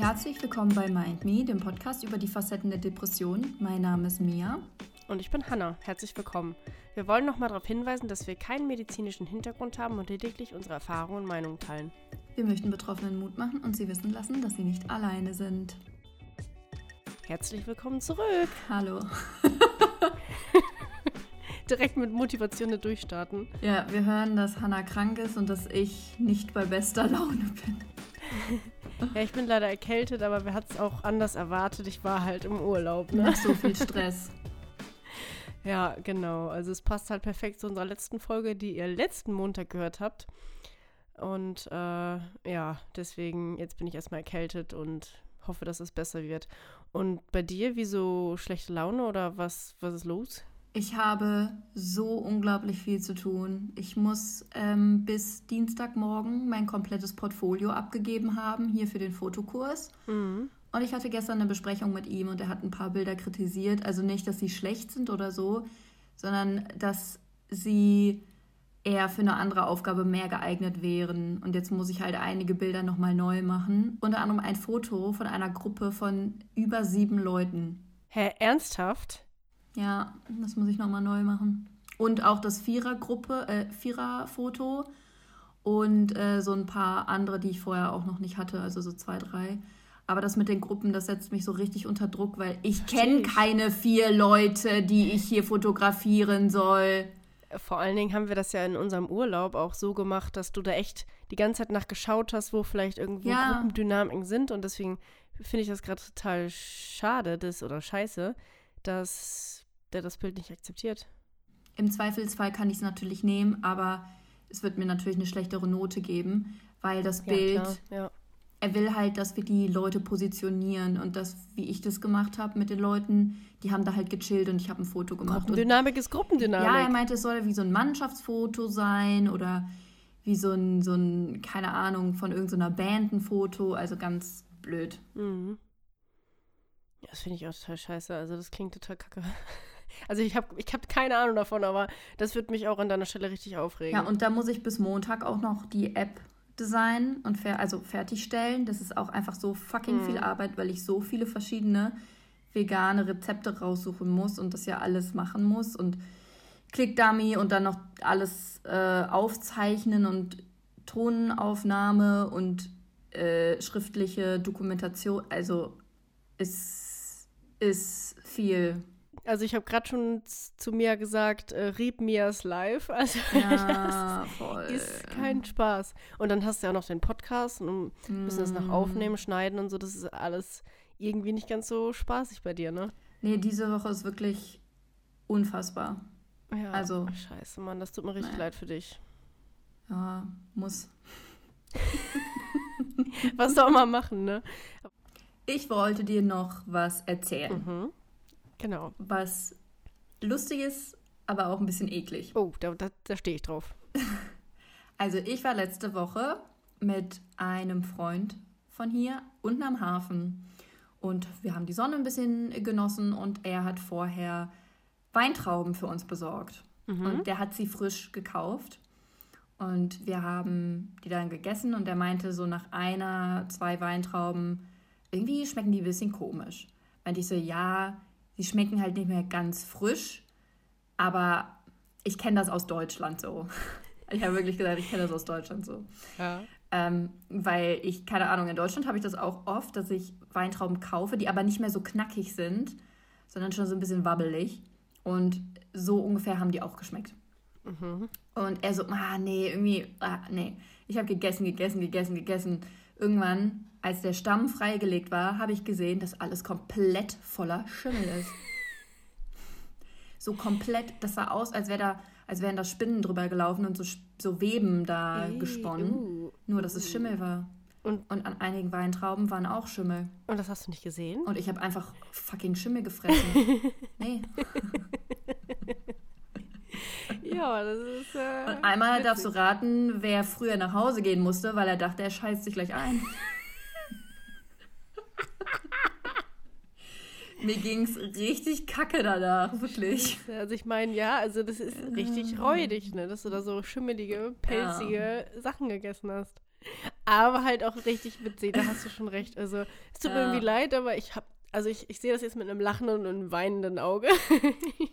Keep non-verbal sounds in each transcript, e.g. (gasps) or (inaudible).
Herzlich willkommen bei Mind Me, dem Podcast über die Facetten der Depression. Mein Name ist Mia. Und ich bin Hanna. Herzlich willkommen. Wir wollen nochmal darauf hinweisen, dass wir keinen medizinischen Hintergrund haben und lediglich unsere Erfahrungen und Meinungen teilen. Wir möchten Betroffenen Mut machen und sie wissen lassen, dass sie nicht alleine sind. Herzlich willkommen zurück. Hallo. (laughs) Direkt mit Motivation durchstarten. Ja, wir hören, dass Hanna krank ist und dass ich nicht bei bester Laune bin. (laughs) (laughs) Ja, ich bin leider erkältet, aber wer hat es auch anders erwartet? Ich war halt im Urlaub. Ne? Nach so viel Stress. (laughs) ja, genau. Also es passt halt perfekt zu unserer letzten Folge, die ihr letzten Montag gehört habt. Und äh, ja, deswegen, jetzt bin ich erstmal erkältet und hoffe, dass es besser wird. Und bei dir, wieso schlechte Laune oder was, was ist los? Ich habe so unglaublich viel zu tun. Ich muss ähm, bis Dienstagmorgen mein komplettes Portfolio abgegeben haben, hier für den Fotokurs. Mhm. Und ich hatte gestern eine Besprechung mit ihm und er hat ein paar Bilder kritisiert. Also nicht, dass sie schlecht sind oder so, sondern dass sie eher für eine andere Aufgabe mehr geeignet wären. Und jetzt muss ich halt einige Bilder nochmal neu machen. Unter anderem ein Foto von einer Gruppe von über sieben Leuten. Hä, ernsthaft? Ja, das muss ich nochmal neu machen. Und auch das Vierergruppe, äh, Viererfoto und äh, so ein paar andere, die ich vorher auch noch nicht hatte, also so zwei, drei. Aber das mit den Gruppen, das setzt mich so richtig unter Druck, weil ich kenne keine vier Leute, die ich hier fotografieren soll. Vor allen Dingen haben wir das ja in unserem Urlaub auch so gemacht, dass du da echt die ganze Zeit nachgeschaut hast, wo vielleicht irgendwo ja. Gruppendynamiken sind. Und deswegen finde ich das gerade total schade, das oder scheiße, dass der das Bild nicht akzeptiert. Im Zweifelsfall kann ich es natürlich nehmen, aber es wird mir natürlich eine schlechtere Note geben, weil das Bild, ja, ja. er will halt, dass wir die Leute positionieren und das, wie ich das gemacht habe mit den Leuten, die haben da halt gechillt und ich habe ein Foto gemacht. Gruppendynamik ist Gruppendynamik. Ja, er meinte, es soll wie so ein Mannschaftsfoto sein oder wie so ein, so ein keine Ahnung, von irgendeiner Band ein Foto, also ganz blöd. Mhm. Ja, das finde ich auch total scheiße. Also das klingt total kacke. Also ich habe ich hab keine Ahnung davon, aber das wird mich auch an deiner Stelle richtig aufregen. Ja, und da muss ich bis Montag auch noch die App designen und fer also fertigstellen. Das ist auch einfach so fucking mhm. viel Arbeit, weil ich so viele verschiedene vegane Rezepte raussuchen muss und das ja alles machen muss und Clickdummy und dann noch alles äh, aufzeichnen und Tonaufnahme und äh, schriftliche Dokumentation. Also es ist viel. Also ich habe gerade schon zu mir gesagt, äh, Read Mias Live. (laughs) Also ja, voll. ist kein Spaß. Und dann hast du ja auch noch den Podcast und müssen das noch mm. aufnehmen, schneiden und so. Das ist alles irgendwie nicht ganz so spaßig bei dir, ne? Nee, diese Woche ist wirklich unfassbar. Ja, also, scheiße, Mann, das tut mir richtig nee. leid für dich. Ja, muss. (laughs) was soll man machen, ne? Ich wollte dir noch was erzählen. Mhm. Genau. Was lustig ist, aber auch ein bisschen eklig. Oh, da, da, da stehe ich drauf. (laughs) Also ich war letzte Woche mit einem Freund von hier unten am Hafen und wir haben die Sonne ein bisschen genossen und er hat vorher Weintrauben für uns besorgt. Mhm. Und der hat sie frisch gekauft. Und wir haben die dann gegessen und er meinte so nach einer, zwei Weintrauben, irgendwie schmecken die ein bisschen komisch. Meinte ich so, ja, sie schmecken halt nicht mehr ganz frisch, aber ich kenne das aus Deutschland so. (laughs) Ich habe wirklich gesagt, ich kenne das aus Deutschland so. Ja. Ähm, weil ich, keine Ahnung, in Deutschland habe ich das auch oft, dass ich Weintrauben kaufe, die aber nicht mehr so knackig sind, sondern schon so ein bisschen wabbelig. Und so ungefähr haben die auch geschmeckt. Mhm. Und er so, ah, nee, irgendwie, ah, nee. Ich habe gegessen, gegessen, gegessen, gegessen. Irgendwann als der Stamm freigelegt war, habe ich gesehen, dass alles komplett voller Schimmel ist. (laughs) so komplett, das sah aus, als, wär da, als wären da Spinnen drüber gelaufen und so, so Weben da Ey, gesponnen. Uh, Nur, dass es Schimmel war. Und, und an einigen Weintrauben waren auch Schimmel. Und das hast du nicht gesehen? Und ich habe einfach fucking Schimmel gefressen. (laughs) nee. (laughs) ja, das ist. Äh, und einmal witzig. darfst du raten, wer früher nach Hause gehen musste, weil er dachte, er scheißt sich gleich ein. Mir ging es richtig kacke danach, wirklich. Also ich meine, ja, also das ist richtig räudig, ne, dass du da so schimmelige, pelzige ja. Sachen gegessen hast. aber halt auch richtig witzig, da hast du schon recht. Also, es tut mir Ja. irgendwie leid, aber ich habe, also ich, ich sehe das jetzt mit einem lachenden und einem weinenden Auge. (laughs)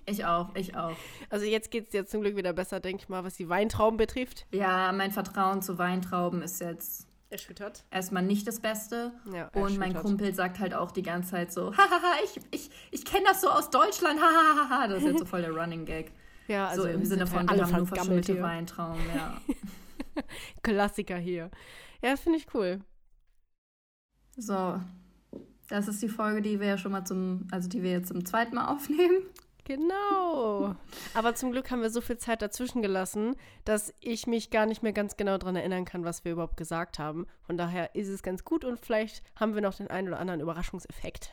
Ich auch, ich auch. Also jetzt geht es dir zum Glück wieder besser, denke ich mal, was die Weintrauben betrifft. Ja, mein Vertrauen zu Weintrauben ist jetzt Erschüttert. erstmal nicht das Beste. Ja, Und mein. Kumpel sagt halt auch die ganze Zeit so, hahaha, ich, ich, ich kenne das so aus Deutschland, hahaha. Das ist jetzt so voll der Running Gag. (laughs) Ja, also so im Sinne von, halt wir haben nur verschimmelte. Weintrauben, ja. (laughs) Klassiker hier. Ja, finde ich cool. So, das ist die Folge, die wir ja schon mal zum, also die wir jetzt zum zweiten Mal aufnehmen. Genau. Aber zum Glück haben wir so viel Zeit dazwischen gelassen, dass ich mich gar nicht mehr ganz genau daran erinnern kann, was wir überhaupt gesagt haben. Von daher ist es ganz gut und vielleicht haben wir noch den einen oder anderen Überraschungseffekt.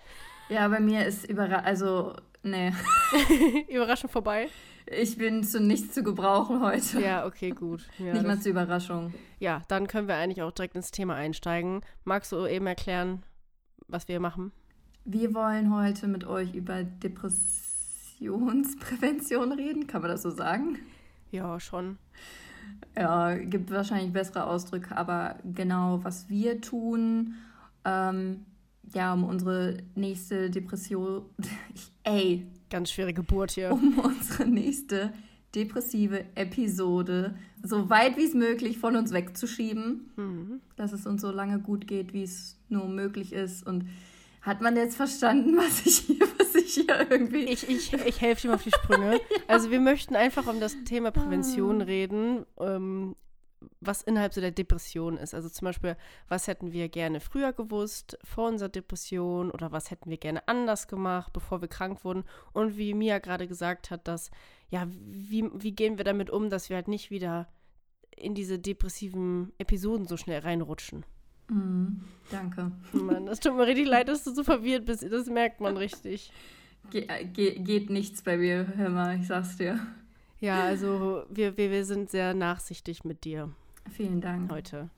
Ja, bei mir ist überra also, nee, (laughs) Überraschung vorbei? ich bin zu nichts zu gebrauchen heute. Ja, okay, gut. Ja, Nicht mal zur Überraschung. ja, dann können wir eigentlich auch direkt ins Thema einsteigen. Magst du eben erklären, was wir machen? Wir wollen heute mit euch über Depressionsprävention reden, kann man das so sagen? Ja, schon. Ja, gibt wahrscheinlich bessere Ausdrücke, aber genau, was wir tun, ähm, ja, um unsere nächste Depression, (laughs) ey, Ganz schwere Geburt hier. um unsere nächste depressive Episode so weit wie es möglich von uns wegzuschieben, Mhm. dass es uns so lange gut geht, wie es nur möglich ist. Und hat man jetzt verstanden, (laughs) was ich hier, was ich hier irgendwie. Ich, ich, ich helfe dir mal auf die Sprünge. (laughs) Also wir möchten einfach um das Thema Prävention reden, ähm, was innerhalb so der Depression ist. Also zum Beispiel, was hätten wir gerne früher gewusst vor unserer Depression oder was hätten wir gerne anders gemacht, bevor wir krank wurden. Und wie Mia gerade gesagt hat, dass, ja, wie, wie gehen wir damit um, dass wir halt nicht wieder in diese depressiven Episoden so schnell reinrutschen. Mhm, danke. Mann, das tut mir richtig leid, dass du so verwirrt bist. Das merkt man richtig. Ge ge geht nichts bei mir, hör mal, ich sag's dir. Ja, also wir, wir, wir sind sehr nachsichtig mit dir Vielen Dank. heute.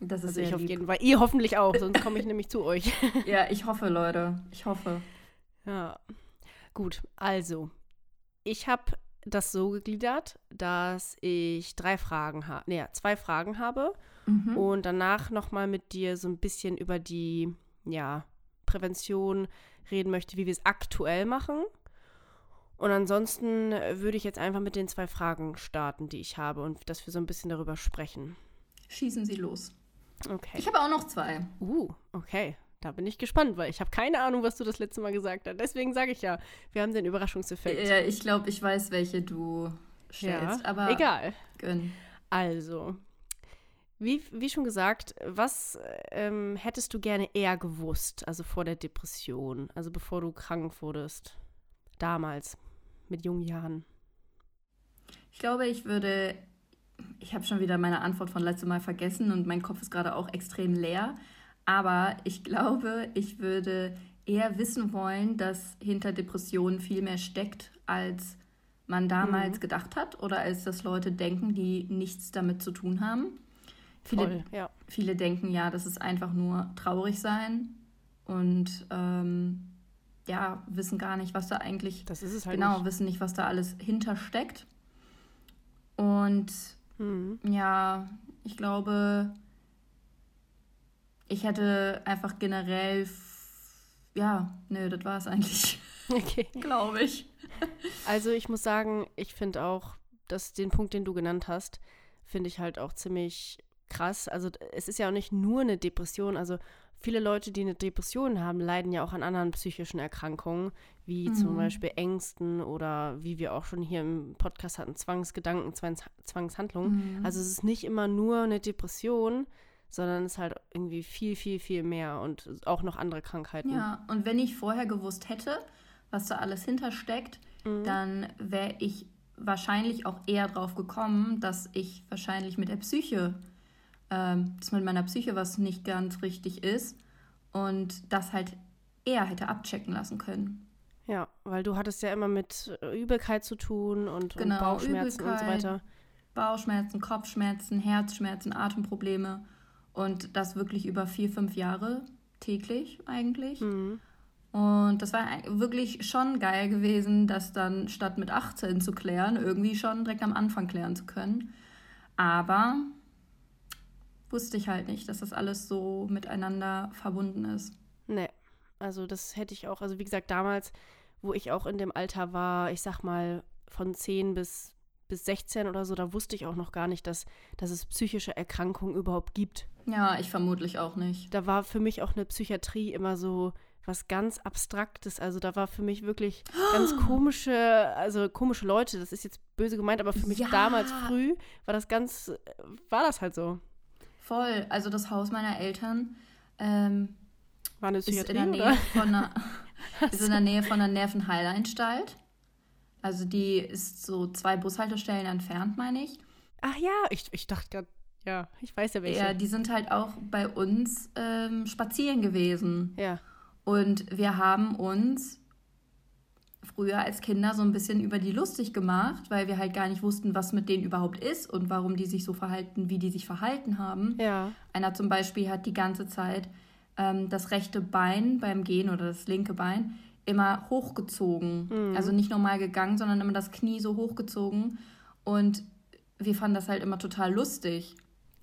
Das ist Also ich sehr auf lieb. jeden Fall. Ihr hoffentlich auch, sonst komme ich nämlich zu euch. (laughs) Ja, ich hoffe, Leute. Ich hoffe. Ja. Gut, also. Ich habe das so gegliedert, dass ich drei Fragen habe. Nee, zwei Fragen habe Mhm. und danach nochmal mit dir so ein bisschen über die, ja, Prävention reden möchte, wie wir es aktuell machen. Und ansonsten würde ich jetzt einfach mit den zwei Fragen starten, die ich habe und dass wir so ein bisschen darüber sprechen. Schießen Sie los. Okay. Ich habe auch noch zwei. Uh, okay. Da bin ich gespannt, weil ich habe keine Ahnung, was du das letzte Mal gesagt hast. Deswegen sage ich ja, wir haben den Überraschungseffekt. Ja, ich glaube, ich weiß, welche du stellst. aber egal. Gönn. Also, wie, wie schon gesagt, was ähm, hättest du gerne eher gewusst, also vor der Depression, also bevor du krank wurdest? Damals, mit jungen Jahren. Ich glaube, ich würde. Ich habe schon wieder meine Antwort von letztem Mal vergessen und mein Kopf ist gerade auch extrem leer. Aber ich glaube, ich würde eher wissen wollen, dass hinter Depressionen viel mehr steckt, als man damals gedacht hat oder als das Leute denken, die nichts damit zu tun haben. Viele, Voll, ja. viele denken ja, das ist einfach nur traurig sein und ähm, ja, wissen gar nicht, was da eigentlich Das ist es halt genau, nicht. wissen nicht, was da alles hintersteckt. Und Mhm. ja, ich glaube, ich hätte einfach generell, ja, nö, das war es eigentlich, (laughs) (laughs) Okay. glaube ich. Also ich muss sagen, ich finde auch, dass den Punkt, den du genannt hast, finde ich halt auch ziemlich krass. Also es ist ja auch nicht nur eine Depression. Also viele Leute, die eine Depression haben, leiden ja auch an anderen psychischen Erkrankungen, wie zum Mhm. Beispiel Ängsten oder wie wir auch schon hier im Podcast hatten, Zwangsgedanken, Zwangs Zwangshandlungen. Mhm. Also es ist nicht immer nur eine Depression, sondern es ist halt irgendwie viel, viel, viel mehr und auch noch andere Krankheiten. Ja, und wenn ich vorher gewusst hätte, was da alles hintersteckt, Mhm. dann wäre ich wahrscheinlich auch eher drauf gekommen, dass ich wahrscheinlich mit der Psyche, ähm, dass mit meiner Psyche was nicht ganz richtig ist und das halt eher hätte abchecken lassen können. Ja, weil du hattest ja immer mit äh, Übelkeit zu tun und, Genau, und Bauchschmerzen und so Übelkeit. weiter. Bauchschmerzen, Kopfschmerzen, Herzschmerzen, Atemprobleme und das wirklich über vier, fünf Jahre täglich eigentlich. Mhm. Und das war wirklich schon geil gewesen, das dann statt mit 18 zu klären, irgendwie schon direkt am Anfang klären zu können. Aber wusste ich halt nicht, dass das alles so miteinander verbunden ist. Nee, also das hätte ich auch, also wie gesagt, damals, wo ich auch in dem Alter war, ich sag mal von 10 bis, bis 16 oder so, da wusste ich auch noch gar nicht, dass, dass es psychische Erkrankungen überhaupt gibt. Ja, ich vermutlich auch nicht. Da war für mich auch eine Psychiatrie immer so was ganz Abstraktes. Also da war für mich wirklich ganz (gasps) komische, also komische Leute, das ist jetzt böse gemeint, aber für mich Ja. damals früh war das ganz, war das halt so. Voll. Also das Haus meiner Eltern ähm, War eine ist in der Nähe von einer, (laughs) (laughs) ist in der Nähe von einer Nervenheilanstalt. Also die ist so zwei Bushaltestellen entfernt, meine ich. Ach ja, ich, ich dachte gerade, ja, ich weiß ja welche. Ja, die sind halt auch bei uns ähm, spazieren gewesen. ja. Und wir haben uns früher als Kinder so ein bisschen über die lustig gemacht, weil wir halt gar nicht wussten, was mit denen überhaupt ist und warum die sich so verhalten, wie die sich verhalten haben. Ja. Einer zum Beispiel hat die ganze Zeit ähm, das rechte Bein beim Gehen oder das linke Bein immer hochgezogen. Also nicht normal gegangen, sondern immer das Knie so hochgezogen. Und wir fanden das halt immer total lustig,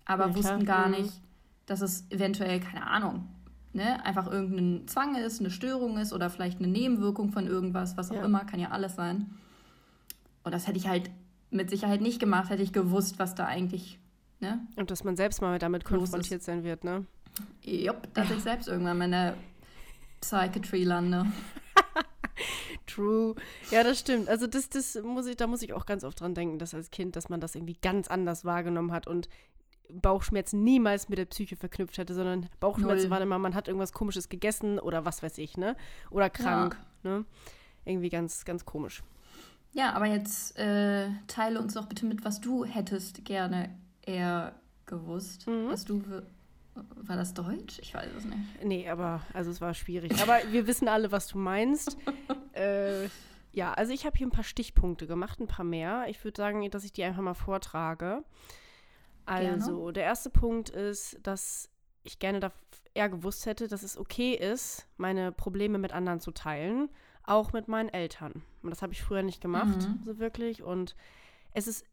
aber Ja, wussten gar Mhm. nicht, dass es eventuell, keine Ahnung, ne, einfach irgendein Zwang ist, eine Störung ist oder vielleicht eine Nebenwirkung von irgendwas, was auch Ja. immer, kann ja alles sein. Und das hätte ich halt mit Sicherheit nicht gemacht, hätte ich gewusst, was da eigentlich, ne? Und dass man selbst mal damit konfrontiert sein wird, ne? Jupp, dass ich selbst irgendwann mal in der Psychiatry lande. (laughs) True. Ja, das stimmt. Also das, das muss ich, da muss ich auch ganz oft dran denken, dass als Kind, dass man das irgendwie ganz anders wahrgenommen hat und Bauchschmerzen niemals mit der Psyche verknüpft hätte, sondern Bauchschmerzen Null. waren immer, man hat irgendwas komisches gegessen oder was weiß ich, ne? Oder krank, ne? Irgendwie ganz, ganz komisch. Ja, aber jetzt äh, teile uns doch bitte mit, was du hättest gerne eher gewusst. Mhm. Was du. War das Deutsch? Ich weiß es nicht. Nee, aber, also es war schwierig. Aber wir wissen alle, was du meinst. (laughs) äh, ja, also ich habe hier ein paar Stichpunkte gemacht, ein paar mehr. Ich würde sagen, dass ich die einfach mal vortrage. Also, der erste Punkt ist, dass ich gerne da eher gewusst hätte, dass es okay ist, meine Probleme mit anderen zu teilen, auch mit meinen Eltern. Und das habe ich früher nicht gemacht, Mhm. so wirklich. Und es ist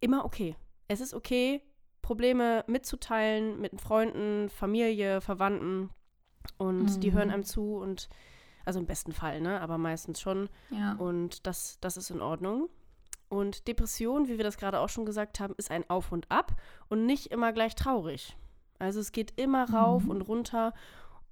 immer okay. Es ist okay, Probleme mitzuteilen mit Freunden, Familie, Verwandten. Und die Mhm. hören einem zu und also im besten Fall, ne? Aber meistens schon. Ja. Und das, das ist in Ordnung. Und Depression, wie wir das gerade auch schon gesagt haben, ist ein Auf und Ab und nicht immer gleich traurig. Also es geht immer rauf Mhm. und runter.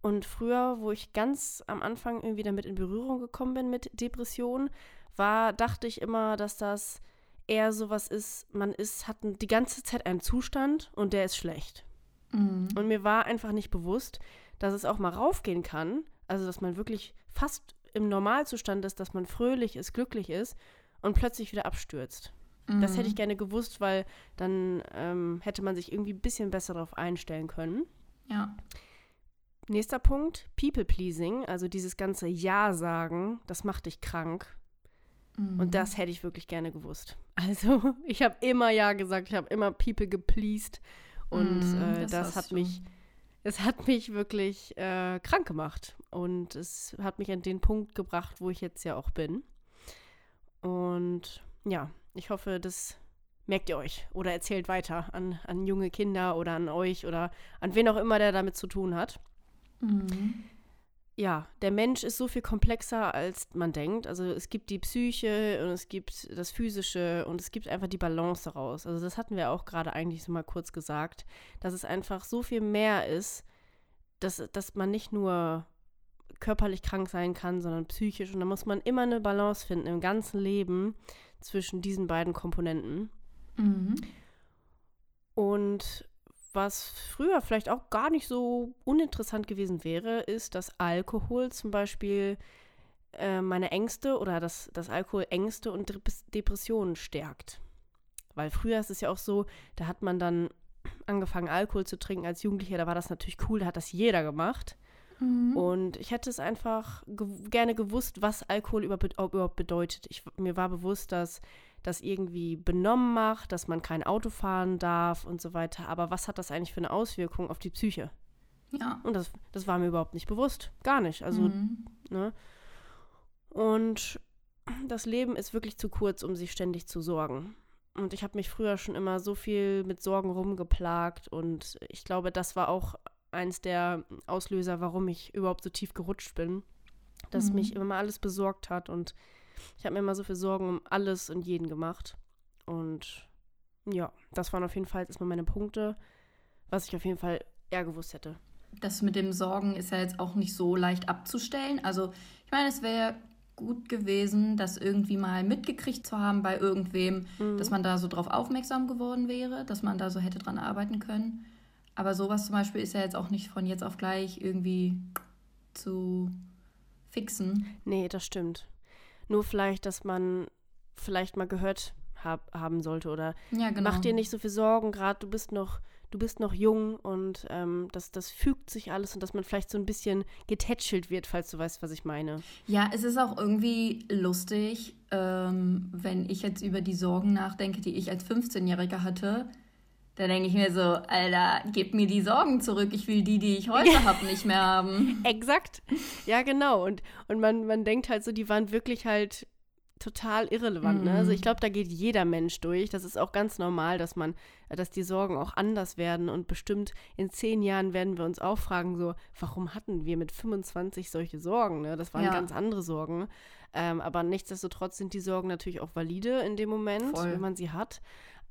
Und früher, wo ich ganz am Anfang irgendwie damit in Berührung gekommen bin mit Depression, war, dachte ich immer, dass das eher sowas ist, man ist, hat die ganze Zeit einen Zustand und der ist schlecht. Mhm. Und mir war einfach nicht bewusst, dass es auch mal raufgehen kann. Also, dass man wirklich fast im Normalzustand ist, dass man fröhlich ist, glücklich ist und plötzlich wieder abstürzt. Das hätte ich gerne gewusst, weil dann ähm, hätte man sich irgendwie ein bisschen besser darauf einstellen können. Ja. Nächster Punkt, People-Pleasing, also dieses ganze Ja sagen, das macht dich krank. Mhm. Und das hätte ich wirklich gerne gewusst. (laughs) Also, ich habe immer Ja gesagt, ich habe immer People gepleased. Und Mhm, äh, das das, hat du. mich, es hat mich wirklich äh, krank gemacht. Und es hat mich an den Punkt gebracht, wo ich jetzt ja auch bin. Und ja, ich hoffe, das merkt ihr euch oder erzählt weiter an, an junge Kinder oder an euch oder an wen auch immer, der damit zu tun hat Mhm. ja, der Mensch ist so viel komplexer, als man denkt. Also es gibt die Psyche und es gibt das Physische und es gibt einfach die Balance daraus. Also das hatten wir auch gerade eigentlich so mal kurz gesagt, dass es einfach so viel mehr ist, dass, dass man nicht nur körperlich krank sein kann, sondern psychisch. Und da muss man immer eine Balance finden im ganzen Leben zwischen diesen beiden Komponenten. Mhm. Und was früher vielleicht auch gar nicht so uninteressant gewesen wäre, ist, dass Alkohol zum Beispiel äh, meine Ängste oder dass das Alkohol Ängste und Dep- Depressionen stärkt. Weil früher ist es ja auch so, da hat man dann angefangen, Alkohol zu trinken als Jugendlicher, da war das natürlich cool, da hat das jeder gemacht. Mhm. Und ich hätte es einfach ge gerne gewusst, was Alkohol über überhaupt bedeutet. Ich, mir war bewusst, dass das irgendwie benommen macht, dass man kein Auto fahren darf und so weiter. Aber was hat das eigentlich für eine Auswirkung auf die Psyche? Ja. Und das, das war mir überhaupt nicht bewusst. Gar nicht. Also, Mhm. ne? Und das Leben ist wirklich zu kurz, um sich ständig zu sorgen. Und ich habe mich früher schon immer so viel mit Sorgen rumgeplagt. Und ich glaube, das war auch eins der Auslöser, warum ich überhaupt so tief gerutscht bin. Dass Mhm. mich immer alles besorgt hat. Und ich habe mir immer so viel Sorgen um alles und jeden gemacht. Und ja, das waren auf jeden Fall erstmal meine Punkte, was ich auf jeden Fall eher gewusst hätte. Das mit dem Sorgen ist ja jetzt auch nicht so leicht abzustellen. Also, ich meine, es wäre gut gewesen, das irgendwie mal mitgekriegt zu haben bei irgendwem, Mhm. dass man da so drauf aufmerksam geworden wäre, dass man da so hätte dran arbeiten können. Aber sowas zum Beispiel ist ja jetzt auch nicht von jetzt auf gleich irgendwie zu fixen. Nee, das stimmt. Nur vielleicht, dass man vielleicht mal gehört hab, haben sollte oder Ja, genau. mach dir nicht so viel Sorgen, gerade du bist noch, du bist noch jung und ähm, das, das fügt sich alles und dass man vielleicht so ein bisschen getätschelt wird, falls du weißt, was ich meine. Ja, es ist auch irgendwie lustig, ähm, wenn ich jetzt über die Sorgen nachdenke, die ich als 15-Jähriger hatte. Da denke ich mir so, Alter, gib mir die Sorgen zurück. Ich will die, die ich (laughs) heute habe, nicht mehr haben. Exakt. Ja, genau. Und, und man, man denkt halt so, die waren wirklich halt total irrelevant. Ne? Also ich glaube, da geht jeder Mensch durch. Das ist auch ganz normal, dass man, dass die Sorgen auch anders werden. Und bestimmt in zehn Jahren werden wir uns auch fragen, so, warum hatten wir mit 25 solche Sorgen? Ne? Das waren Ja. ganz andere Sorgen. Ähm, aber nichtsdestotrotz sind die Sorgen natürlich auch valide in dem Moment, Voll. wenn man sie hat.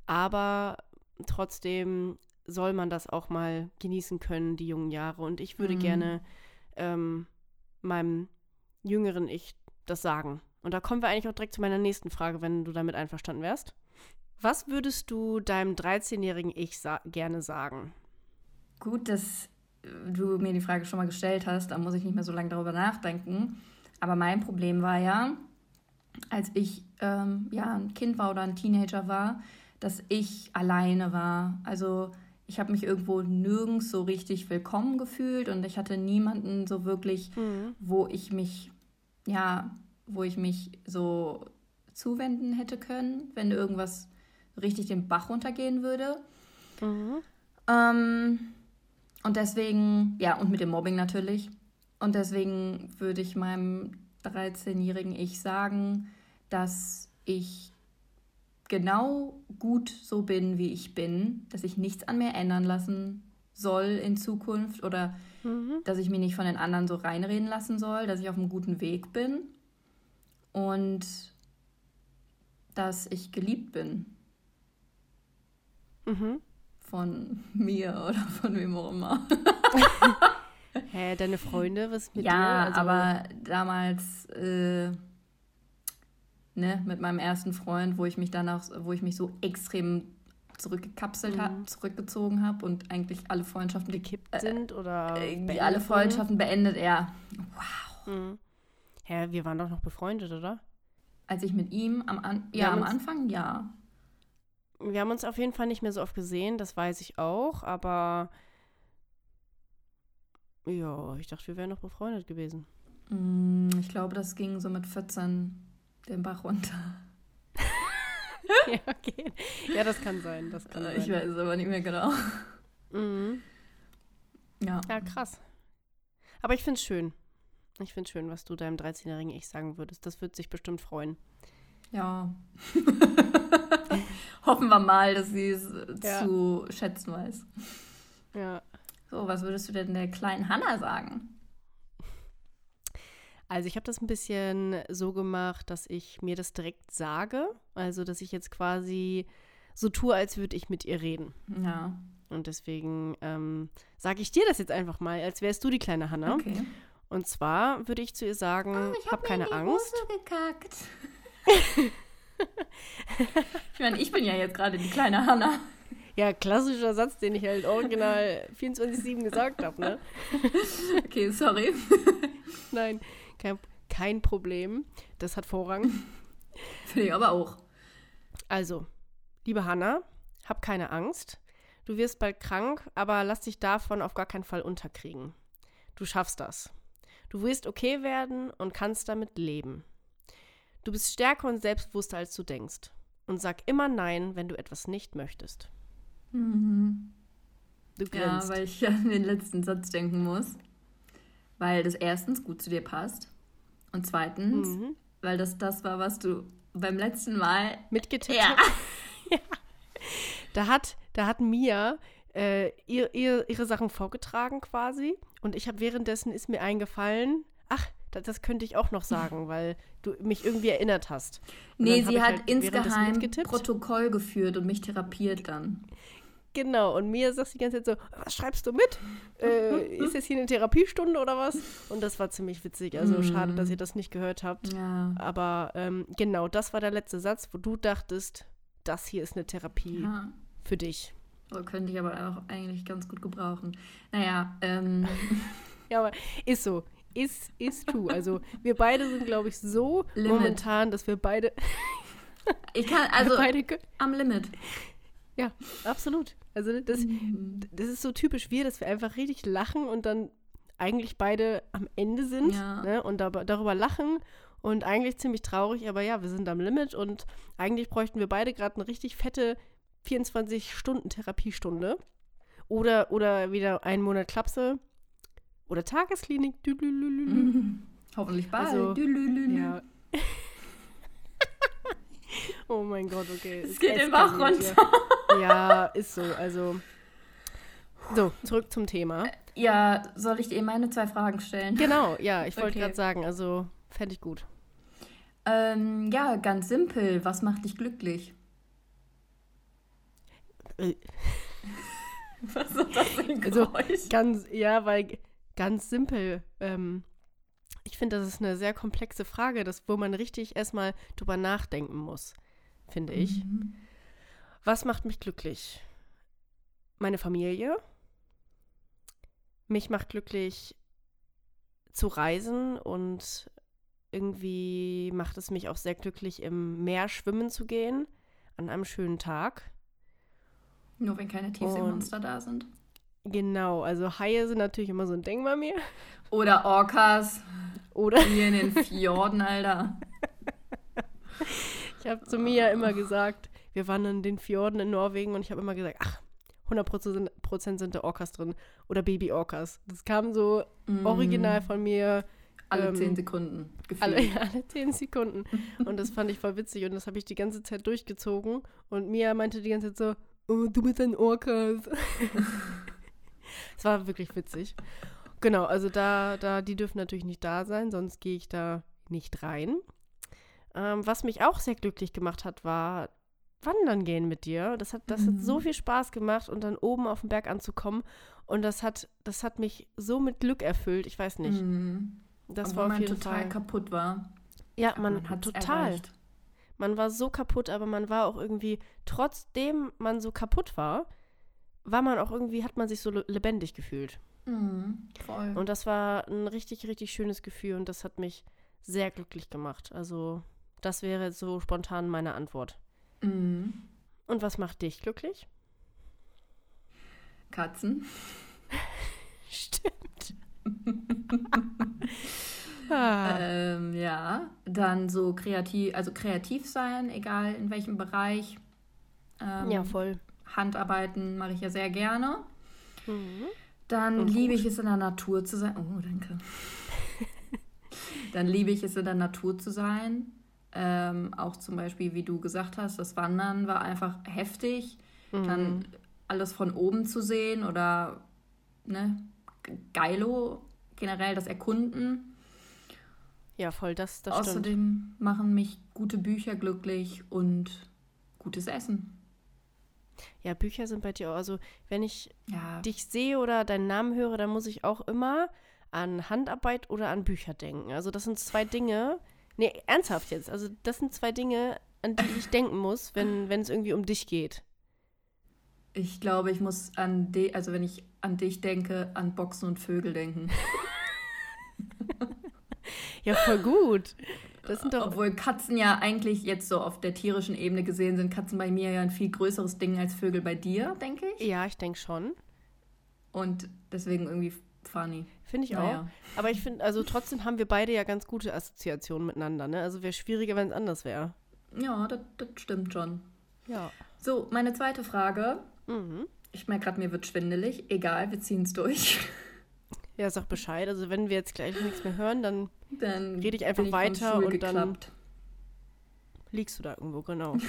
Aber trotzdem soll man das auch mal genießen können, die jungen Jahre. Und ich würde Mhm. gerne ähm, meinem jüngeren Ich das sagen. Und da kommen wir eigentlich auch direkt zu meiner nächsten Frage, wenn du damit einverstanden wärst. Was würdest du deinem 13-jährigen Ich sa gerne sagen? Gut, dass du mir die Frage schon mal gestellt hast, da muss ich nicht mehr so lange darüber nachdenken. Aber mein Problem war ja, als ich ähm, ja, ein Kind war oder ein Teenager war, dass ich alleine war. Also ich habe mich irgendwo nirgends so richtig willkommen gefühlt und ich hatte niemanden so wirklich, wo ich mich, ja, wo ich mich so zuwenden hätte können, wenn irgendwas richtig den Bach runtergehen würde. Ähm, und deswegen, ja, und mit dem Mobbing natürlich. Und deswegen würde ich meinem 13-jährigen Ich sagen, dass ich genau gut so bin, wie ich bin, dass ich nichts an mir ändern lassen soll in Zukunft oder dass ich mich nicht von den anderen so reinreden lassen soll, dass ich auf einem guten Weg bin und dass ich geliebt bin Mhm. von mir (laughs) oder von wem auch immer. (laughs) Hä, deine Freunde, was mit ja, dir? Also, aber damals, äh, ne, mit meinem ersten Freund, wo ich mich danach, wo ich mich so extrem zurückgekapselt habe, zurückgezogen habe und eigentlich alle Freundschaften gekippt, gekippt sind oder irgendwie beendet alle? Freundschaften beendet er. Mhm. Hä, wir waren doch noch befreundet, oder? Als ich mit ihm am, An Wir ja, am Anfang, ja. Wir haben uns auf jeden Fall nicht mehr so oft gesehen, das weiß ich auch, aber ja, ich dachte, wir wären noch befreundet gewesen. Mm, Ich glaube, das ging so mit 14 den Bach runter. (laughs) ja, okay. Ja, das kann sein, das kann Äh, Ich sein. weiß es aber nicht mehr genau. Mhm. Ja. Ja, krass. Aber ich finde es schön. Ich finde es schön, was du deinem 13-jährigen Ich sagen würdest. Das wird sich bestimmt freuen. Ja. (laughs) Hoffen wir mal, dass sie es Ja. zu schätzen weiß. Ja. So, was würdest du denn der kleinen Hannah sagen? Also ich habe das ein bisschen so gemacht, dass ich mir das direkt sage. Also, dass ich jetzt quasi so tue, als würde ich mit ihr reden. Ja. Und deswegen ähm, sage ich dir das jetzt einfach mal, als wärst du die kleine Hanna. Okay. Und zwar würde ich zu ihr sagen, hab keine Angst. gekackt. (laughs) ich meine, ich bin ja jetzt gerade die kleine Hannah. Ja, klassischer Satz, den ich halt original 24-7 gesagt habe, ne? (laughs) Okay, sorry. Nein, kein, kein Problem. Das hat Vorrang. (laughs) Finde ich aber auch. Also, liebe Hanna, hab keine Angst. Du wirst bald krank, aber lass dich davon auf gar keinen Fall unterkriegen. Du schaffst das. Du wirst okay werden und kannst damit leben. Du bist stärker und selbstbewusster, als du denkst. Und sag immer Nein, wenn du etwas nicht möchtest. Du Ja, weil ich an den letzten Satz denken muss. Weil das erstens gut zu dir passt. Und zweitens, Mhm. weil das das war, was du beim letzten Mal Mitgetippt Ja. hast? (laughs) Da hat, da hat Mia äh, ihr, ihr, ihre Sachen vorgetragen quasi. Und ich habe währenddessen ist mir eingefallen, ach, das, das könnte ich auch noch sagen, (laughs) weil du mich irgendwie erinnert hast. Und Nee, sie hat halt insgeheim. Protokoll geführt und mich therapiert dann. Genau, und Mia sagt die ganze Zeit so, was schreibst du mit? Äh, ist jetzt hier eine Therapiestunde oder was? Und das war ziemlich witzig. Also Mhm. schade, dass ihr das nicht gehört habt. Ja. Aber ähm, genau, das war der letzte Satz, wo du dachtest, das hier ist eine Therapie ja. für dich. So könnte ich aber auch eigentlich ganz gut gebrauchen. Naja, ähm, (laughs) Ja, aber ist so. Ist, ist true. Also wir beide sind, glaube ich, so Limit. momentan, dass wir beide, ich kann, (laughs) wir also beide am Limit. ja, absolut. Also das, Mhm. das ist so typisch wir, dass wir einfach richtig lachen und dann eigentlich beide am Ende sind Ja. ne, und dar darüber lachen und eigentlich ziemlich traurig, aber ja, wir sind am Limit und eigentlich bräuchten wir beide gerade eine richtig fette 24-Stunden-Therapiestunde oder, oder wieder einen Monat Klapse oder Tagesklinik. Mhm. (laughs) Hoffentlich bald. Also. Ja. Oh mein Gott, okay. Es geht Bach eskaliert runter. hier. Ja, (laughs) ist so. Also. So, zurück zum Thema. Ja, soll ich dir meine zwei Fragen stellen? Genau, ja, ich wollte Okay. gerade sagen, also fände ich gut. Ähm, ja, ganz simpel. Was macht dich glücklich? Äh, (laughs) Was ist das für ein Also, Geräusch? Ganz, ja, weil ganz simpel. Ähm, ich finde, das ist eine sehr komplexe Frage, das, wo man richtig erstmal drüber nachdenken muss, finde ich. Mhm. Was macht mich glücklich? Meine Familie. Mich macht glücklich zu reisen und irgendwie macht es mich auch sehr glücklich, im Meer schwimmen zu gehen an einem schönen Tag. Nur wenn keine Tiefseemonster da sind. Genau, also Haie sind natürlich immer so ein Ding bei mir. Oder Orcas. Oder Hier in den Fjorden, Alter. ich habe zu Mia immer gesagt, wir waren in den Fjorden in Norwegen und ich habe immer gesagt, ach, 100 Prozent sind da Orcas drin oder Baby-Orcas. Das kam so Mm. original von mir Alle ähm, zehn Sekunden. Gefühlt. alle, (laughs) alle 10 Sekunden. Und das fand ich voll witzig und das habe ich die ganze Zeit durchgezogen. Und Mia meinte die ganze Zeit so, oh, du bist ein Orcas. (laughs) (laughs) Es war wirklich witzig. Genau, also da, da, die dürfen natürlich nicht da sein, sonst gehe ich da nicht rein. Ähm, was mich auch sehr glücklich gemacht hat, war wandern gehen mit dir. Das hat, das hat so Mhm. viel Spaß gemacht und dann oben auf den Berg anzukommen. Und das hat, das hat mich so mit Glück erfüllt. Ich weiß nicht. Mhm. Das Obwohl war auf man jeden total Fall. kaputt war. Ja, Aber man, hat's total. erreicht. Man war so kaputt, aber man war auch irgendwie, trotzdem man so kaputt war, war man auch irgendwie, hat man sich so le- lebendig gefühlt. Mhm. Voll. Und das war ein richtig, richtig schönes Gefühl und das hat mich sehr glücklich gemacht. Also, das wäre so spontan meine Antwort. Mhm. Und was macht dich glücklich? Katzen. (laughs) Stimmt. (laughs) ah, Ähm, ja. Dann so kreativ, also kreativ sein, egal in welchem Bereich. Ähm, ja, voll. Handarbeiten mache ich ja sehr gerne. Mhm. Dann Und liebe gut. ich es in der Natur zu sein. Oh, danke. (laughs) Dann liebe ich es in der Natur zu sein. Ähm, auch zum Beispiel, wie du gesagt hast, das Wandern war einfach heftig. Mhm. Dann alles von oben zu sehen oder ne, geilo, generell das Erkunden. Ja, voll, das, das stimmt. Außerdem machen mich gute Bücher glücklich und gutes Essen. Ja, Bücher sind bei dir auch, also wenn ich Ja, dich sehe oder deinen Namen höre, dann muss ich auch immer an Handarbeit oder an Bücher denken. Also das sind zwei Dinge, nee, ernsthaft jetzt, also das sind zwei Dinge, an die ich denken muss, wenn, wenn es irgendwie um dich geht. ich glaube, ich muss an dich, also wenn ich an dich denke, an Boxen und Vögel denken. (laughs) Ja, voll gut. Das sind doch, Obwohl Katzen ja eigentlich jetzt so auf der tierischen Ebene gesehen sind, Katzen bei mir ja ein viel größeres Ding als Vögel bei dir, denke ich. ja, ich denke schon. Und deswegen irgendwie funny. Finde ich Naja. auch. Aber ich finde, also trotzdem haben wir beide ja ganz gute Assoziationen miteinander, ne? Also wäre schwieriger, wenn es anders wäre. Ja, das, das stimmt schon. Ja. So, meine zweite Frage. Mhm. Ich merke gerade, mir wird schwindelig. Egal, wir ziehen es durch. (laughs) Ja, sag Bescheid. Also wenn wir jetzt gleich nichts mehr hören, dann Dann Rede ich einfach vom weiter und dann- geklappt. liegst du da irgendwo, genau. (laughs)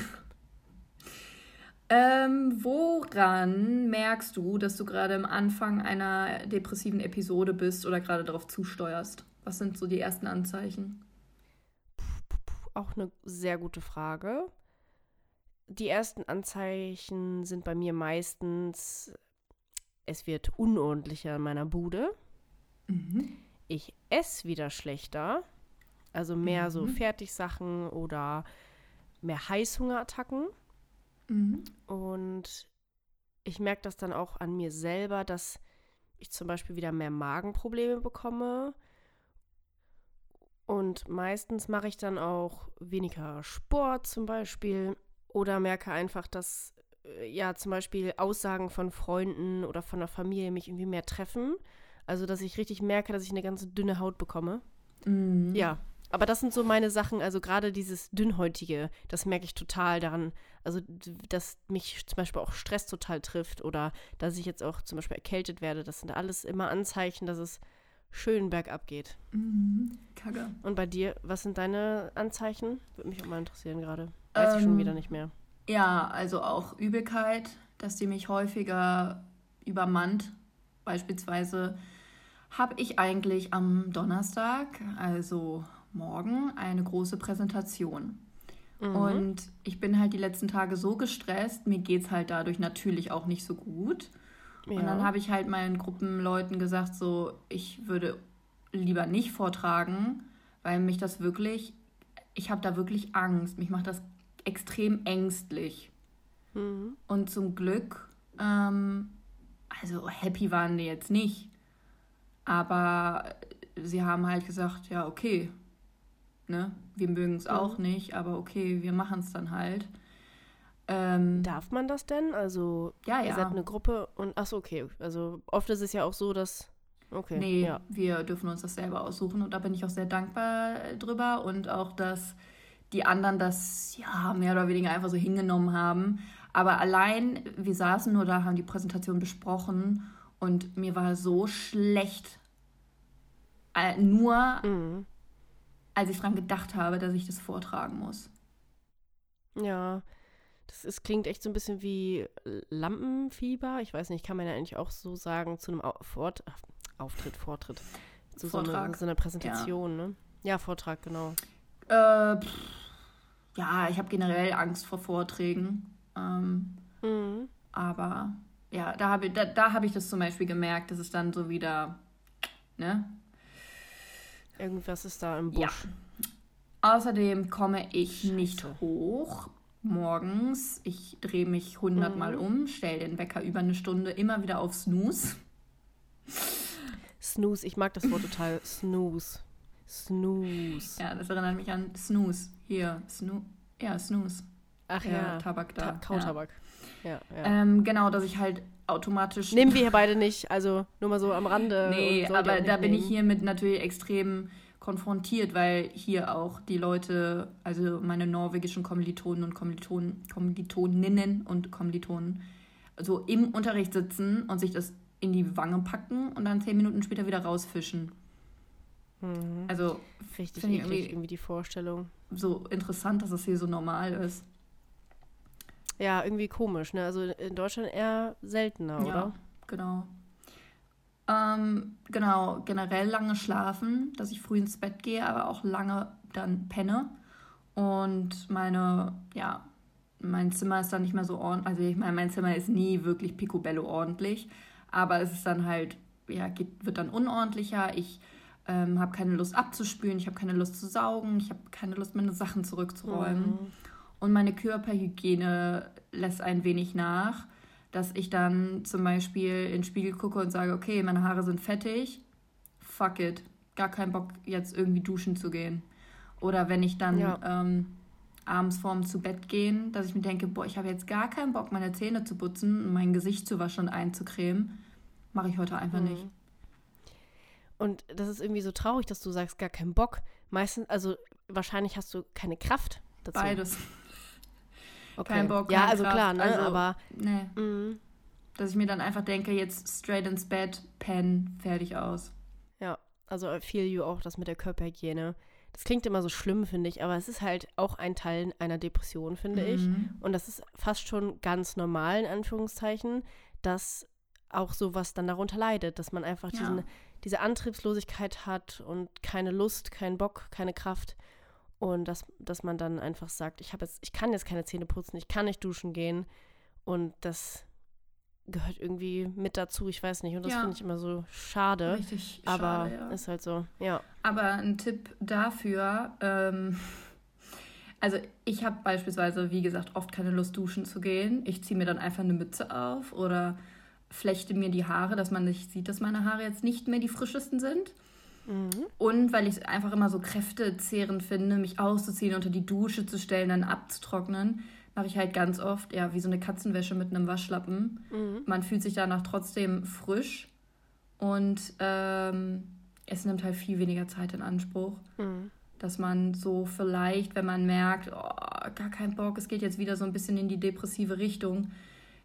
Ähm, woran merkst du, dass du gerade am Anfang einer depressiven Episode bist oder gerade darauf zusteuerst? Was sind so die ersten Anzeichen? Auch eine sehr gute Frage. Die ersten Anzeichen sind bei mir meistens, es wird unordentlicher in meiner Bude. Mhm. Ich esse wieder schlechter. Also mehr so Mhm. Fertigsachen oder mehr Heißhungerattacken. Mhm. Und ich merke das dann auch an mir selber, dass ich zum Beispiel wieder mehr Magenprobleme bekomme. Und meistens mache ich dann auch weniger Sport zum Beispiel oder merke einfach, dass äh, ja zum Beispiel Aussagen von Freunden oder von der Familie mich irgendwie mehr treffen. Also dass ich richtig merke, dass ich eine ganz dünne Haut bekomme. Mhm. Ja, aber das sind so meine Sachen, also gerade dieses Dünnhäutige, das merke ich total daran, also dass mich zum Beispiel auch Stress total trifft oder dass ich jetzt auch zum Beispiel erkältet werde, das sind alles immer Anzeichen, dass es schön bergab geht. Mhm. Kacke. Und bei dir, was sind deine Anzeichen? Würde mich auch mal interessieren gerade. Weiß ich schon Ähm, wieder nicht mehr. Ja, also auch Übelkeit, dass die mich häufiger übermannt. Beispielsweise habe ich eigentlich am Donnerstag, also morgen, eine große Präsentation. Mhm. Und ich bin halt die letzten Tage so gestresst, mir geht es halt dadurch natürlich auch nicht so gut. ja. Und dann habe ich halt meinen Gruppenleuten gesagt, so, ich würde lieber nicht vortragen, weil mich das wirklich, ich habe da wirklich Angst. Mich macht das extrem ängstlich. mhm. Und zum Glück, ähm, also happy waren die jetzt nicht. Aber sie haben halt gesagt, ja, okay, ne, wir mögen es Mhm. auch nicht, aber okay, wir machen es dann halt. Ähm, Darf man das denn? Also, ja, ihr ja. seid eine Gruppe und, achso, okay. Also, oft ist es ja auch so, dass, okay, Nee, ja. wir dürfen uns das selber aussuchen und da bin ich auch sehr dankbar äh, drüber und auch, dass die anderen das ja mehr oder weniger einfach so hingenommen haben. Aber allein, wir saßen nur da, haben die Präsentation besprochen und mir war so schlecht. Äh, nur Mhm. als ich dran gedacht habe, dass ich das vortragen muss. Ja, das ist, klingt echt so ein bisschen wie Lampenfieber. Ich weiß nicht, kann man ja eigentlich auch so sagen zu einem Au Fort Auftritt, Vortritt. Zu so, eine, so einer Präsentation, ne? Ja, Vortrag, genau. Äh, pff, ja, ich habe generell Angst vor Vorträgen. Ähm, Mhm. Aber ja, da habe da, da hab ich das zum Beispiel gemerkt, dass es dann so wieder, ne? Irgendwas ist da im Ja. Busch. Außerdem komme ich nicht hoch morgens. Ich drehe mich hundertmal Mhm. um, stelle den Wecker über eine Stunde immer wieder auf Snooze. Snooze, ich mag das Wort total. Snooze. Snooze. Ja, das erinnert mich an Snooze. Hier, Snoo ja, Snooze. Ach Der ja, Tabak da. Ta Kautabak. Ja, ja. Ja. Ähm, genau, dass ich halt automatisch. Nehmen wir hier beide nicht, also nur mal so am Rande. Nee, aber da bin ich hiermit natürlich extrem konfrontiert, weil hier auch die Leute, also meine norwegischen Kommilitonen und Kommilitonen, Kommilitoninnen und Kommilitonen, so im Unterricht sitzen und sich das in die Wange packen und dann zehn Minuten später wieder rausfischen. Mhm. Also Richtig Finde ich eklig, irgendwie- irgendwie die Vorstellung. so interessant, dass das hier so normal ist. Ja, irgendwie komisch, ne? Also in Deutschland eher seltener, Ja, oder? genau. Ähm, genau, generell lange schlafen, dass ich früh ins Bett gehe, aber auch lange dann penne. Und meine, ja, mein Zimmer ist dann nicht mehr so ordentlich. Also ich meine, mein Zimmer ist nie wirklich picobello ordentlich, aber es ist dann halt, ja, geht, wird dann unordentlicher. Ich ähm, habe keine Lust abzuspülen, ich habe keine Lust zu saugen, ich habe keine Lust, meine Sachen zurückzuräumen. Mhm. Und meine Körperhygiene lässt ein wenig nach, dass ich dann zum Beispiel in den Spiegel gucke und sage, okay, meine Haare sind fettig, fuck it, gar keinen Bock jetzt irgendwie duschen zu gehen. Oder wenn ich dann Ja. ähm, abends vorm zu Bett gehen, dass ich mir denke, boah, ich habe jetzt gar keinen Bock, meine Zähne zu putzen und mein Gesicht zu waschen und einzucremen, mache ich heute einfach Mhm. nicht. Und das ist irgendwie so traurig, dass du sagst, gar keinen Bock. Meistens, also wahrscheinlich hast du keine Kraft dazu. Beides. Okay. Kein Bock, Ja, also Kraft. klar, ne? Also- aber Nee. mhm. Dass ich mir dann einfach denke, jetzt straight ins Bett, pennen, fertig aus. ja, also I feel you auch das mit der Körperhygiene. das klingt immer so schlimm, finde ich, aber es ist halt auch ein Teil einer Depression, finde ich. Mhm. Und das ist fast schon ganz normal, in Anführungszeichen, dass auch sowas dann darunter leidet, dass man einfach Ja. diesen, diese Antriebslosigkeit hat und keine Lust, keinen Bock, keine Kraft. Und dass, dass man dann einfach sagt, ich habe jetzt, ich kann jetzt keine Zähne putzen, ich kann nicht duschen gehen. Und das gehört irgendwie mit dazu, ich weiß nicht. Und das Ja. finde ich immer so schade. Richtig aber schade, ja. ist halt so, ja. Aber ein Tipp dafür, ähm, also ich habe beispielsweise, wie gesagt, oft keine Lust, duschen zu gehen. Ich ziehe mir dann einfach eine Mütze auf oder flechte mir die Haare, dass man nicht sieht, dass meine Haare jetzt nicht mehr die frischesten sind. Mhm. Und weil ich es einfach immer so kräftezehrend finde, mich auszuziehen, unter die Dusche zu stellen, dann abzutrocknen, mache ich halt ganz oft, ja, wie so eine Katzenwäsche mit einem Waschlappen. Mhm. Man fühlt sich danach trotzdem frisch und ähm, es nimmt halt viel weniger Zeit in Anspruch, Mhm. dass man so vielleicht, wenn man merkt, oh, gar kein Bock, es geht jetzt wieder so ein bisschen in die depressive Richtung,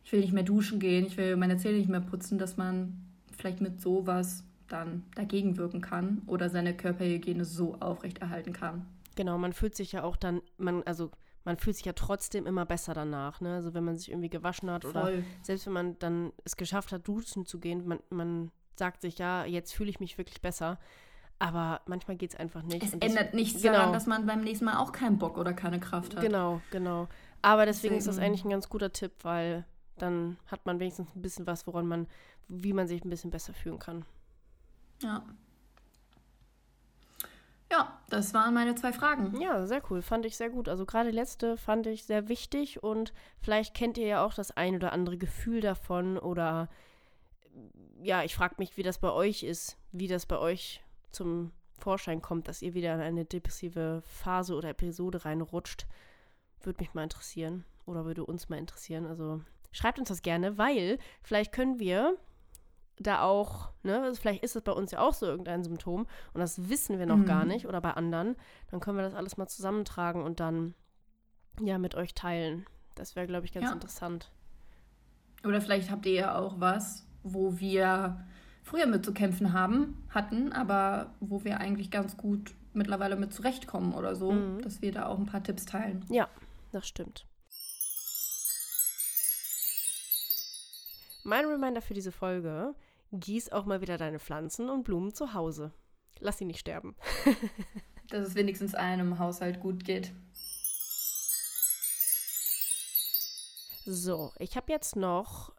ich will nicht mehr duschen gehen, ich will meine Zähne nicht mehr putzen, dass man vielleicht mit sowas dann dagegen wirken kann oder seine Körperhygiene so aufrechterhalten kann. Genau, man fühlt sich ja auch dann, man, also man fühlt sich ja trotzdem immer besser danach, ne? Also wenn man sich irgendwie gewaschen hat oder Voll. selbst wenn man dann es geschafft hat, duschen zu gehen, man, man sagt sich, ja, jetzt fühle ich mich wirklich besser. Aber manchmal geht es einfach nicht. Es das- ändert nichts genau. daran, dass man beim nächsten Mal auch keinen Bock oder keine Kraft hat. Genau, genau. Aber deswegen, ist das Deswegen- eigentlich ein ganz guter Tipp, weil dann hat man wenigstens ein bisschen was, woran man, wie man sich ein bisschen besser fühlen kann. Ja. Ja, das waren meine zwei Fragen. Ja, sehr cool. Fand ich sehr gut. Also gerade letzte fand ich sehr wichtig und vielleicht kennt ihr ja auch das ein oder andere Gefühl davon oder ja, ich frage mich, wie das bei euch ist, wie das bei euch zum Vorschein kommt, dass ihr wieder in eine depressive Phase oder Episode reinrutscht. Würde mich mal interessieren oder würde uns mal interessieren. Also schreibt uns das gerne, weil vielleicht können wir da auch, ne, also vielleicht ist es bei uns ja auch so irgendein Symptom und das wissen wir noch Mhm. gar nicht oder bei anderen, dann können wir das alles mal zusammentragen und dann ja mit euch teilen. Das wäre, glaube ich, ganz Ja. interessant. Oder vielleicht habt ihr ja auch was, wo wir früher mit zu kämpfen haben, hatten, aber wo wir eigentlich ganz gut mittlerweile mit zurechtkommen oder so, Mhm. dass wir da auch ein paar Tipps teilen. Das stimmt. Mein Reminder für diese Folge: Gieß auch mal wieder deine Pflanzen und Blumen zu Hause. Lass sie nicht sterben. (laughs) Dass es wenigstens einem Haushalt gut geht. So, ich habe jetzt noch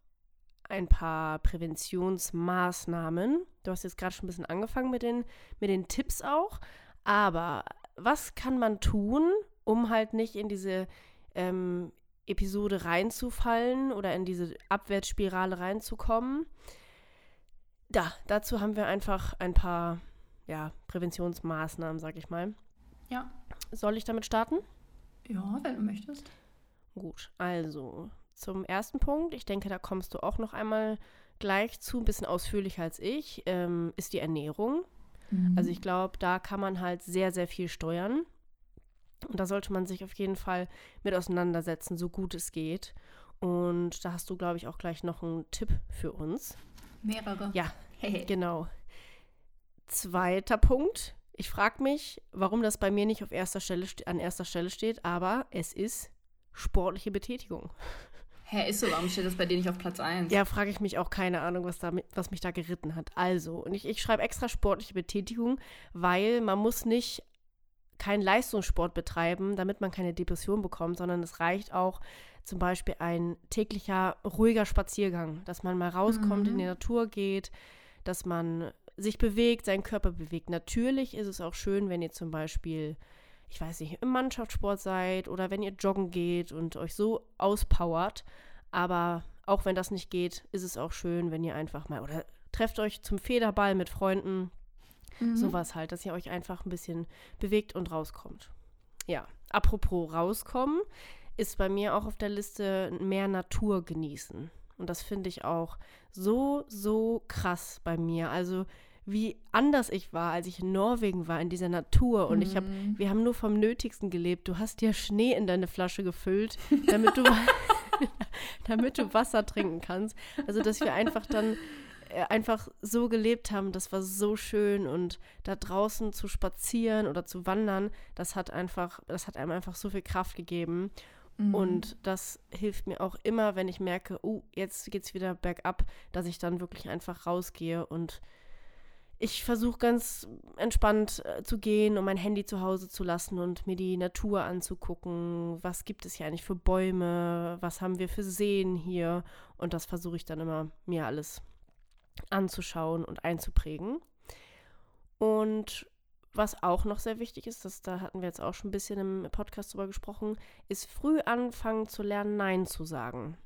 ein paar Präventionsmaßnahmen. Du hast jetzt gerade schon ein bisschen angefangen mit den, mit den Tipps auch. Aber was kann man tun, um halt nicht in diese ähm, Episode reinzufallen oder in diese Abwärtsspirale reinzukommen? Da, dazu haben wir einfach ein paar ja, Präventionsmaßnahmen, sag ich mal. Ja. Soll ich damit starten? Ja, wenn du möchtest. Gut, also zum ersten Punkt, ich denke, da kommst du auch noch einmal gleich zu, ein bisschen ausführlicher als ich, ähm, ist die Ernährung. Also ich glaube, da kann man halt sehr, sehr viel steuern. Und da sollte man sich auf jeden Fall mit auseinandersetzen, so gut es geht. Und da hast du, glaube ich, auch gleich noch einen Tipp für uns. Mehrere. Ja. (laughs) Hey. Genau. Zweiter Punkt. Ich frage mich, warum das bei mir nicht auf erster Stelle ste- an erster Stelle steht, aber es ist sportliche Betätigung. Hä, ist so, warum steht das bei dir nicht auf Platz 1? Ja, frage ich mich auch keine Ahnung, was, da, was mich da geritten hat. Also, und ich, ich schreibe extra sportliche Betätigung, weil man muss nicht keinen Leistungssport betreiben, damit man keine Depression bekommt, sondern es reicht auch zum Beispiel ein täglicher ruhiger Spaziergang, dass man mal rauskommt, Mhm. in die Natur geht, dass man sich bewegt, seinen Körper bewegt. Natürlich ist es auch schön, wenn ihr zum Beispiel, ich weiß nicht, im Mannschaftssport seid oder wenn ihr joggen geht und euch so auspowert. Aber auch wenn das nicht geht, ist es auch schön, wenn ihr einfach mal oder trefft euch zum Federball mit Freunden, Mhm. sowas halt, dass ihr euch einfach ein bisschen bewegt und rauskommt. Ja, apropos rauskommen, ist bei mir auch auf der Liste mehr Natur genießen. Und das finde ich auch so, so krass bei mir. Also wie anders ich war, als ich in Norwegen war, in dieser Natur. Und ich habe, Mhm. wir haben nur vom Nötigsten gelebt. Du hast dir Schnee in deine Flasche gefüllt, damit du, (laughs) damit du Wasser trinken kannst. Also dass wir einfach dann äh, einfach so gelebt haben, das war so schön und da draußen zu spazieren oder zu wandern, das hat einfach, das hat einem einfach so viel Kraft gegeben. Mhm. Und das hilft mir auch immer, wenn ich merke, oh, jetzt geht's wieder bergab, dass ich dann wirklich einfach rausgehe und ich versuche ganz entspannt äh, zu gehen und mein Handy zu Hause zu lassen und mir die Natur anzugucken. Was gibt es hier eigentlich für Bäume? Was haben wir für Seen hier? Und das versuche ich dann immer mir alles anzuschauen und einzuprägen. Und was auch noch sehr wichtig ist, das, da hatten wir jetzt auch schon ein bisschen im Podcast drüber gesprochen, ist früh anfangen zu lernen, Nein zu sagen.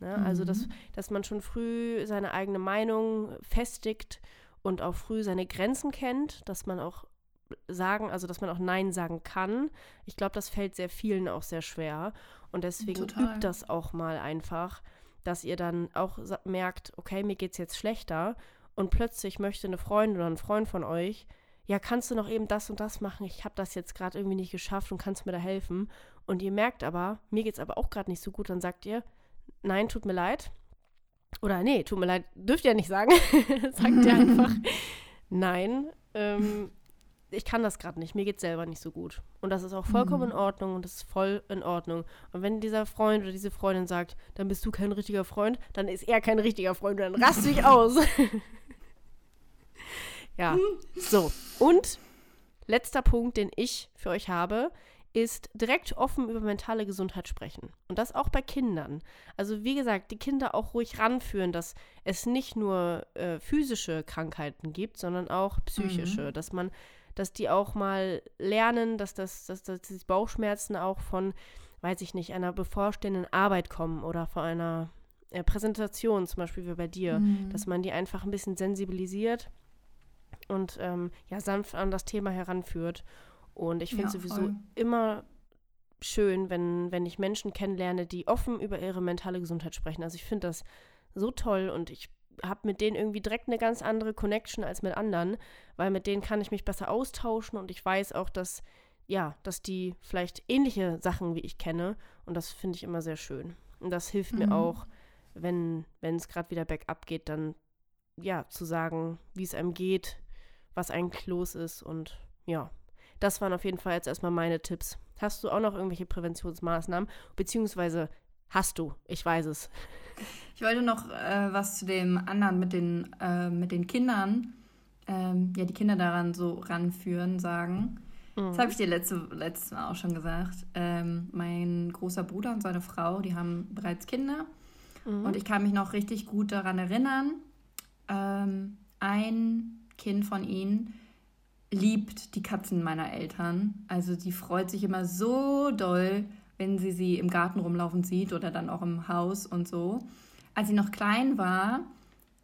Ja, mhm. Also, dass, mhm. dass man schon früh seine eigene Meinung festigt und auch früh seine Grenzen kennt, dass man auch sagen, also dass man auch Nein sagen kann. Ich glaube, das fällt sehr vielen auch sehr schwer. Und deswegen Total. übt das auch mal einfach, dass ihr dann auch merkt, okay, mir geht es jetzt schlechter und plötzlich möchte eine Freundin oder ein Freund von euch, ja, kannst du noch eben das und das machen? Ich habe das jetzt gerade irgendwie nicht geschafft und kannst mir da helfen. Und ihr merkt aber, mir geht es aber auch gerade nicht so gut, dann sagt ihr, nein, tut mir leid, oder nee, tut mir leid, dürft ihr nicht sagen. (laughs) Sagt ihr einfach, (laughs) nein, ähm, ich kann das gerade nicht, mir geht es selber nicht so gut. Und das ist auch vollkommen mhm. in Ordnung und das ist voll in Ordnung. Und wenn dieser Freund oder diese Freundin sagt, dann bist du kein richtiger Freund, dann ist er kein richtiger Freund und dann raste ich aus. (laughs) ja, so. Und letzter Punkt, den ich für euch habe, ist direkt offen über mentale Gesundheit sprechen. Und das auch bei Kindern. Also wie gesagt, die Kinder auch ruhig ranführen, dass es nicht nur äh, physische Krankheiten gibt, sondern auch psychische. Mhm. Dass man, dass die auch mal lernen, dass das, dass, dass die Bauchschmerzen auch von, weiß ich nicht, einer bevorstehenden Arbeit kommen oder von einer äh, Präsentation, zum Beispiel wie bei dir, mhm. dass man die einfach ein bisschen sensibilisiert und ähm, ja sanft an das Thema heranführt. Und ich finde ja, sowieso voll. immer schön, wenn, wenn ich Menschen kennenlerne, die offen über ihre mentale Gesundheit sprechen. Also ich finde das so toll und ich habe mit denen irgendwie direkt eine ganz andere Connection als mit anderen, weil mit denen kann ich mich besser austauschen und ich weiß auch, dass ja, dass die vielleicht ähnliche Sachen wie ich kenne und das finde ich immer sehr schön. Und das hilft mhm. mir auch, wenn wenn es gerade wieder bergab geht, dann ja, zu sagen, wie es einem geht, was eigentlich los ist und ja, das waren auf jeden Fall jetzt erstmal meine Tipps. Hast du auch noch irgendwelche Präventionsmaßnahmen? Beziehungsweise hast du, ich weiß es. Ich wollte noch äh, was zu dem anderen mit den, äh, mit den Kindern, ähm, ja, die Kinder daran so ranführen, sagen. Mhm. Das habe ich dir letzte, letztes Mal auch schon gesagt. Ähm, mein großer Bruder und seine Frau, die haben bereits Kinder. Mhm. Und ich kann mich noch richtig gut daran erinnern. Ähm, ein Kind von ihnen liebt die Katzen meiner Eltern. Also die freut sich immer so doll, wenn sie sie im Garten rumlaufen sieht oder dann auch im Haus und so. Als sie noch klein war,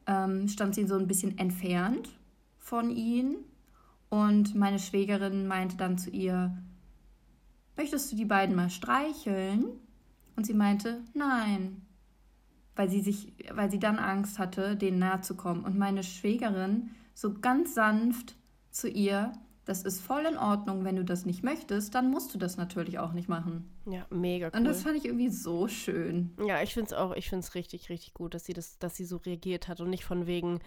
ähm, stand sie so ein bisschen entfernt von ihnen und meine Schwägerin meinte dann zu ihr, möchtest du die beiden mal streicheln? Und sie meinte, nein, weil sie sich, weil sie dann Angst hatte, denen nahe zu kommen. Und meine Schwägerin so ganz sanft zu ihr, das ist voll in Ordnung, wenn du das nicht möchtest, dann musst du das natürlich auch nicht machen. Ja, mega cool. Und das fand ich irgendwie so schön. Ja, ich finde es auch, ich finde es richtig, richtig gut, dass sie das, dass sie so reagiert hat und nicht von wegen,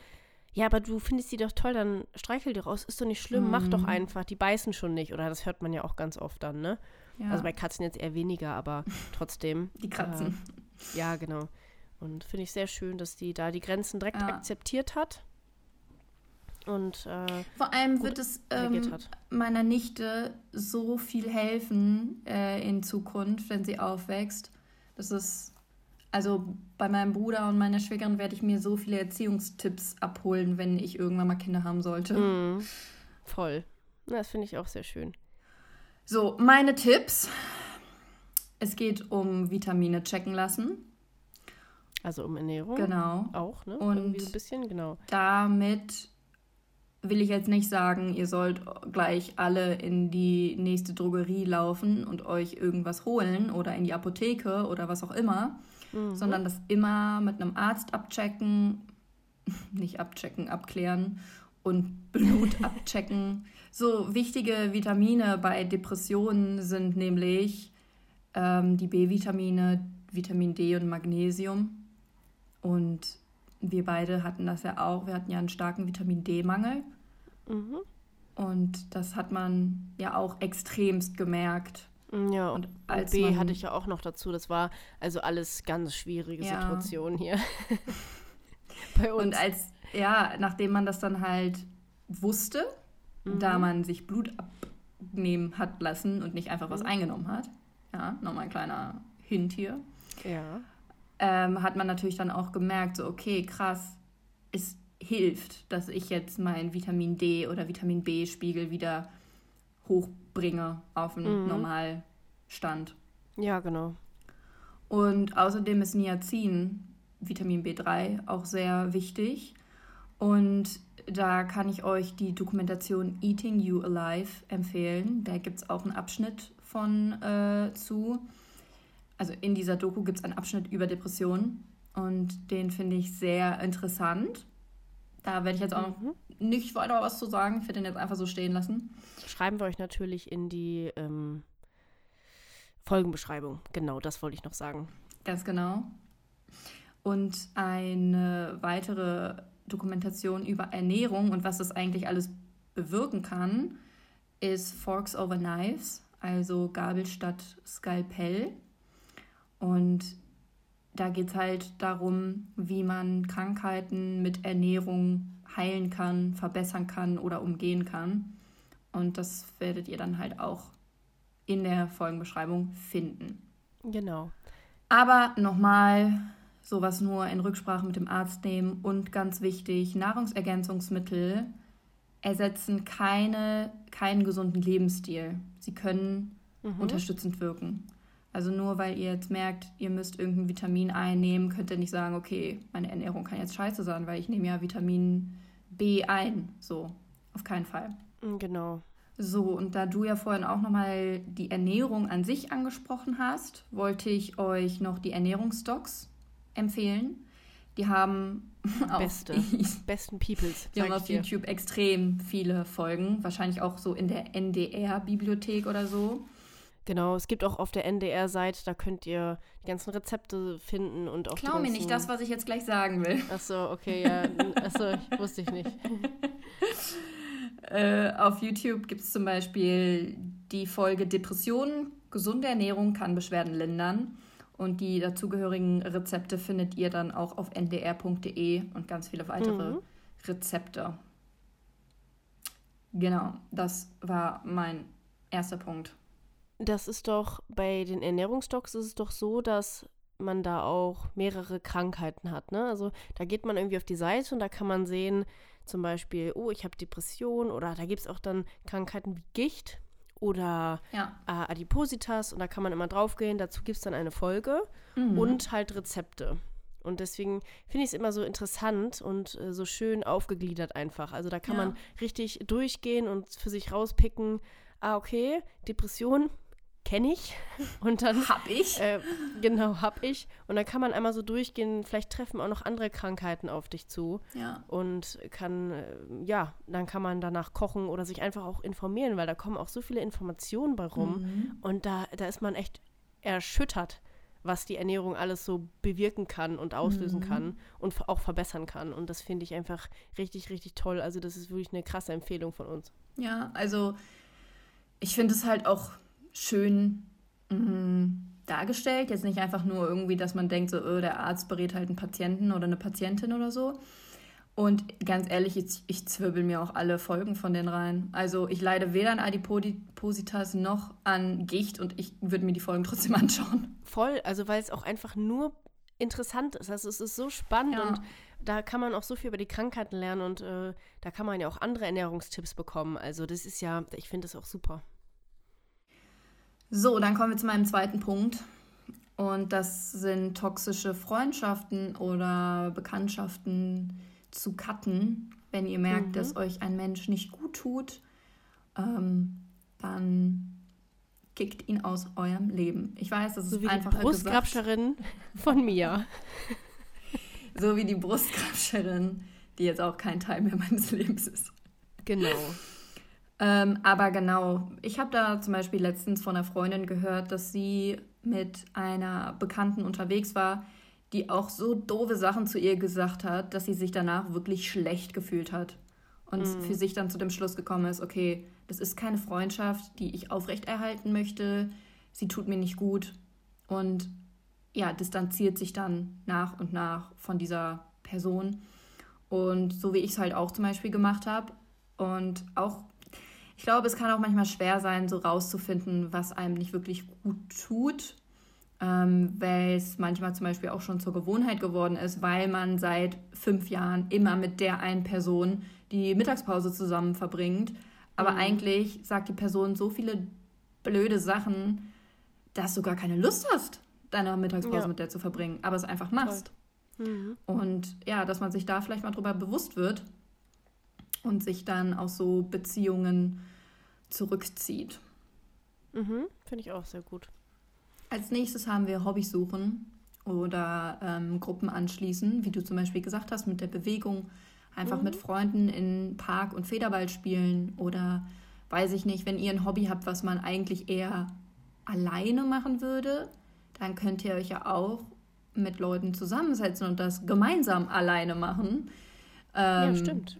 ja, aber du findest sie doch toll, dann streichel dir raus, ist doch nicht schlimm, mhm. mach doch mhm. einfach, die beißen schon nicht. Oder das hört man ja auch ganz oft dann, ne? Ja. Also bei Katzen jetzt eher weniger, aber (laughs) trotzdem. Die Katzen. Äh, ja, genau. Und finde ich sehr schön, dass die da die Grenzen direkt ja. akzeptiert hat und äh, vor allem wird es ähm, meiner Nichte so viel helfen äh, in Zukunft, wenn sie aufwächst. Das ist also bei meinem Bruder und meiner Schwägerin werde ich mir so viele Erziehungstipps abholen, wenn ich irgendwann mal Kinder haben sollte. Mm, voll. Das finde ich auch sehr schön. So, meine Tipps. Es geht um Vitamine checken lassen. Also um Ernährung. Genau. Auch, ne? Und Irgendwie so ein bisschen, genau. Damit will ich jetzt nicht sagen, ihr sollt gleich alle in die nächste Drogerie laufen und euch irgendwas holen oder in die Apotheke oder was auch immer, mhm. sondern das immer mit einem Arzt abchecken, (laughs) nicht abchecken, abklären und (laughs) Blut abchecken. So wichtige Vitamine bei Depressionen sind nämlich ähm, die B-Vitamine, Vitamin D und Magnesium. Und wir beide hatten das ja auch. Wir hatten ja einen starken Vitamin D-Mangel. Mhm. Und das hat man ja auch extremst gemerkt. Ja, und, und B hatte ich ja auch noch dazu. Das war also alles ganz schwierige ja. Situationen hier. (laughs) (laughs) Bei uns. Und als, ja, nachdem man das dann halt wusste, mhm. da man sich Blut abnehmen hat lassen und nicht einfach was mhm. eingenommen hat, ja, nochmal ein kleiner Hint hier. Ja. Ähm, hat man natürlich dann auch gemerkt, so, okay, krass, es hilft, dass ich jetzt meinen Vitamin D oder Vitamin B-Spiegel wieder hochbringe auf einen mhm. Normalstand. Ja, genau. Und außerdem ist Niacin, Vitamin B3, auch sehr wichtig. Und da kann ich euch die Dokumentation Eating You Alive empfehlen. Da gibt es auch einen Abschnitt von äh, zu. Also in dieser Doku gibt es einen Abschnitt über Depressionen und den finde ich sehr interessant. Da werde ich jetzt auch noch mhm. nicht weiter was zu sagen. Ich werde den jetzt einfach so stehen lassen. Schreiben wir euch natürlich in die ähm, Folgenbeschreibung. Genau, das wollte ich noch sagen. Ganz genau. Und eine weitere Dokumentation über Ernährung und was das eigentlich alles bewirken kann, ist Forks over Knives, also Gabel statt Skalpell. Und da geht es halt darum, wie man Krankheiten mit Ernährung heilen kann, verbessern kann oder umgehen kann. Und das werdet ihr dann halt auch in der Folgenbeschreibung finden. Genau. Aber nochmal, sowas nur in Rücksprache mit dem Arzt nehmen und ganz wichtig, Nahrungsergänzungsmittel ersetzen keine, keinen gesunden Lebensstil. Sie können mhm. unterstützend wirken. Also nur weil ihr jetzt merkt, ihr müsst irgendein Vitamin einnehmen, könnt ihr nicht sagen, okay, meine Ernährung kann jetzt scheiße sein, weil ich nehme ja Vitamin B ein. So, auf keinen Fall. Mm, genau. So, und da du ja vorhin auch nochmal die Ernährung an sich angesprochen hast, wollte ich euch noch die Ernährungsstocks empfehlen. Die haben (laughs) Beste, auf, (laughs) besten Peoples. Die haben auf. YouTube extrem viele Folgen, wahrscheinlich auch so in der NDR-Bibliothek oder so. Genau, es gibt auch auf der NDR-Seite, da könnt ihr die ganzen Rezepte finden und auch Klau mir nicht das, was ich jetzt gleich sagen will. Achso, okay, ja. Achso, wusste ich nicht. (laughs) äh, auf YouTube gibt es zum Beispiel die Folge Depressionen, gesunde Ernährung kann Beschwerden lindern. Und die dazugehörigen Rezepte findet ihr dann auch auf ndr.de und ganz viele weitere mhm. Rezepte. Genau, das war mein erster Punkt. Das ist doch bei den Ernährungsdocs ist es doch so, dass man da auch mehrere Krankheiten hat. Ne? Also da geht man irgendwie auf die Seite und da kann man sehen, zum Beispiel, oh, ich habe Depression oder da gibt es auch dann Krankheiten wie Gicht oder ja. äh, Adipositas und da kann man immer draufgehen. Dazu gibt es dann eine Folge mhm. und halt Rezepte. Und deswegen finde ich es immer so interessant und äh, so schön aufgegliedert einfach. Also da kann ja. man richtig durchgehen und für sich rauspicken, ah, okay, Depression, kenne ich. (laughs) Und dann. hab ich. Äh, genau, hab ich. Und dann kann man einmal so durchgehen, vielleicht treffen auch noch andere Krankheiten auf dich zu. Ja. Und kann, äh, ja, dann kann man danach kochen oder sich einfach auch informieren, weil da kommen auch so viele Informationen bei rum. Mhm. Und da, da ist man echt erschüttert, was die Ernährung alles so bewirken kann und auslösen mhm. kann und auch verbessern kann. Und das finde ich einfach richtig, richtig toll. Also, das ist wirklich eine krasse Empfehlung von uns. Ja, also ich finde es halt auch schön mh, dargestellt. Jetzt nicht einfach nur irgendwie, dass man denkt, so, oh, der Arzt berät halt einen Patienten oder eine Patientin oder so. Und ganz ehrlich, ich, ich zwirbel mir auch alle Folgen von denen rein. Also ich leide weder an Adipositas noch an Gicht und ich würde mir die Folgen trotzdem (laughs) anschauen. Voll, also weil es auch einfach nur interessant ist. Also es ist so spannend ja. und da kann man auch so viel über die Krankheiten lernen und äh, da kann man ja auch andere Ernährungstipps bekommen. Also das ist ja, ich finde das auch super. So, dann kommen wir zu meinem zweiten Punkt. Und das sind toxische Freundschaften oder Bekanntschaften zu cutten. Wenn ihr merkt, mhm. dass euch ein Mensch nicht gut tut, ähm, dann kickt ihn aus eurem Leben. Ich weiß, das so ist wie einfach die Brustgrabscherin von mir. (laughs) so wie die Brustgrabscherin, die jetzt auch kein Teil mehr meines Lebens ist. Genau. Ähm, aber genau, ich habe da zum Beispiel letztens von einer Freundin gehört, dass sie mit einer Bekannten unterwegs war, die auch so doofe Sachen zu ihr gesagt hat, dass sie sich danach wirklich schlecht gefühlt hat. Und mhm. für sich dann zu dem Schluss gekommen ist, okay, das ist keine Freundschaft, die ich aufrechterhalten möchte. Sie tut mir nicht gut. Und ja, distanziert sich dann nach und nach von dieser Person. Und so wie ich es halt auch zum Beispiel gemacht habe. Und auch, ich glaube, es kann auch manchmal schwer sein, so rauszufinden, was einem nicht wirklich gut tut ähm, weil es manchmal zum Beispiel auch schon zur Gewohnheit geworden ist, weil man seit fünf Jahren immer mit der einen Person die Mittagspause zusammen verbringt. Aber mhm. eigentlich sagt die Person so viele blöde Sachen, dass du gar keine Lust hast, deine Mittagspause ja. mit der zu verbringen, aber es einfach machst. Mhm. Und ja, dass man sich da vielleicht mal drüber bewusst wird und sich dann aus so Beziehungen zurückzieht. Mhm, Finde ich auch sehr gut. Als nächstes haben wir Hobbys suchen oder ähm, Gruppen anschließen, wie du zum Beispiel gesagt hast, mit der Bewegung. Einfach mhm. mit Freunden in Park und Federball spielen oder weiß ich nicht, wenn ihr ein Hobby habt, was man eigentlich eher alleine machen würde, dann könnt ihr euch ja auch mit Leuten zusammensetzen und das gemeinsam alleine machen. Ähm, ja, stimmt.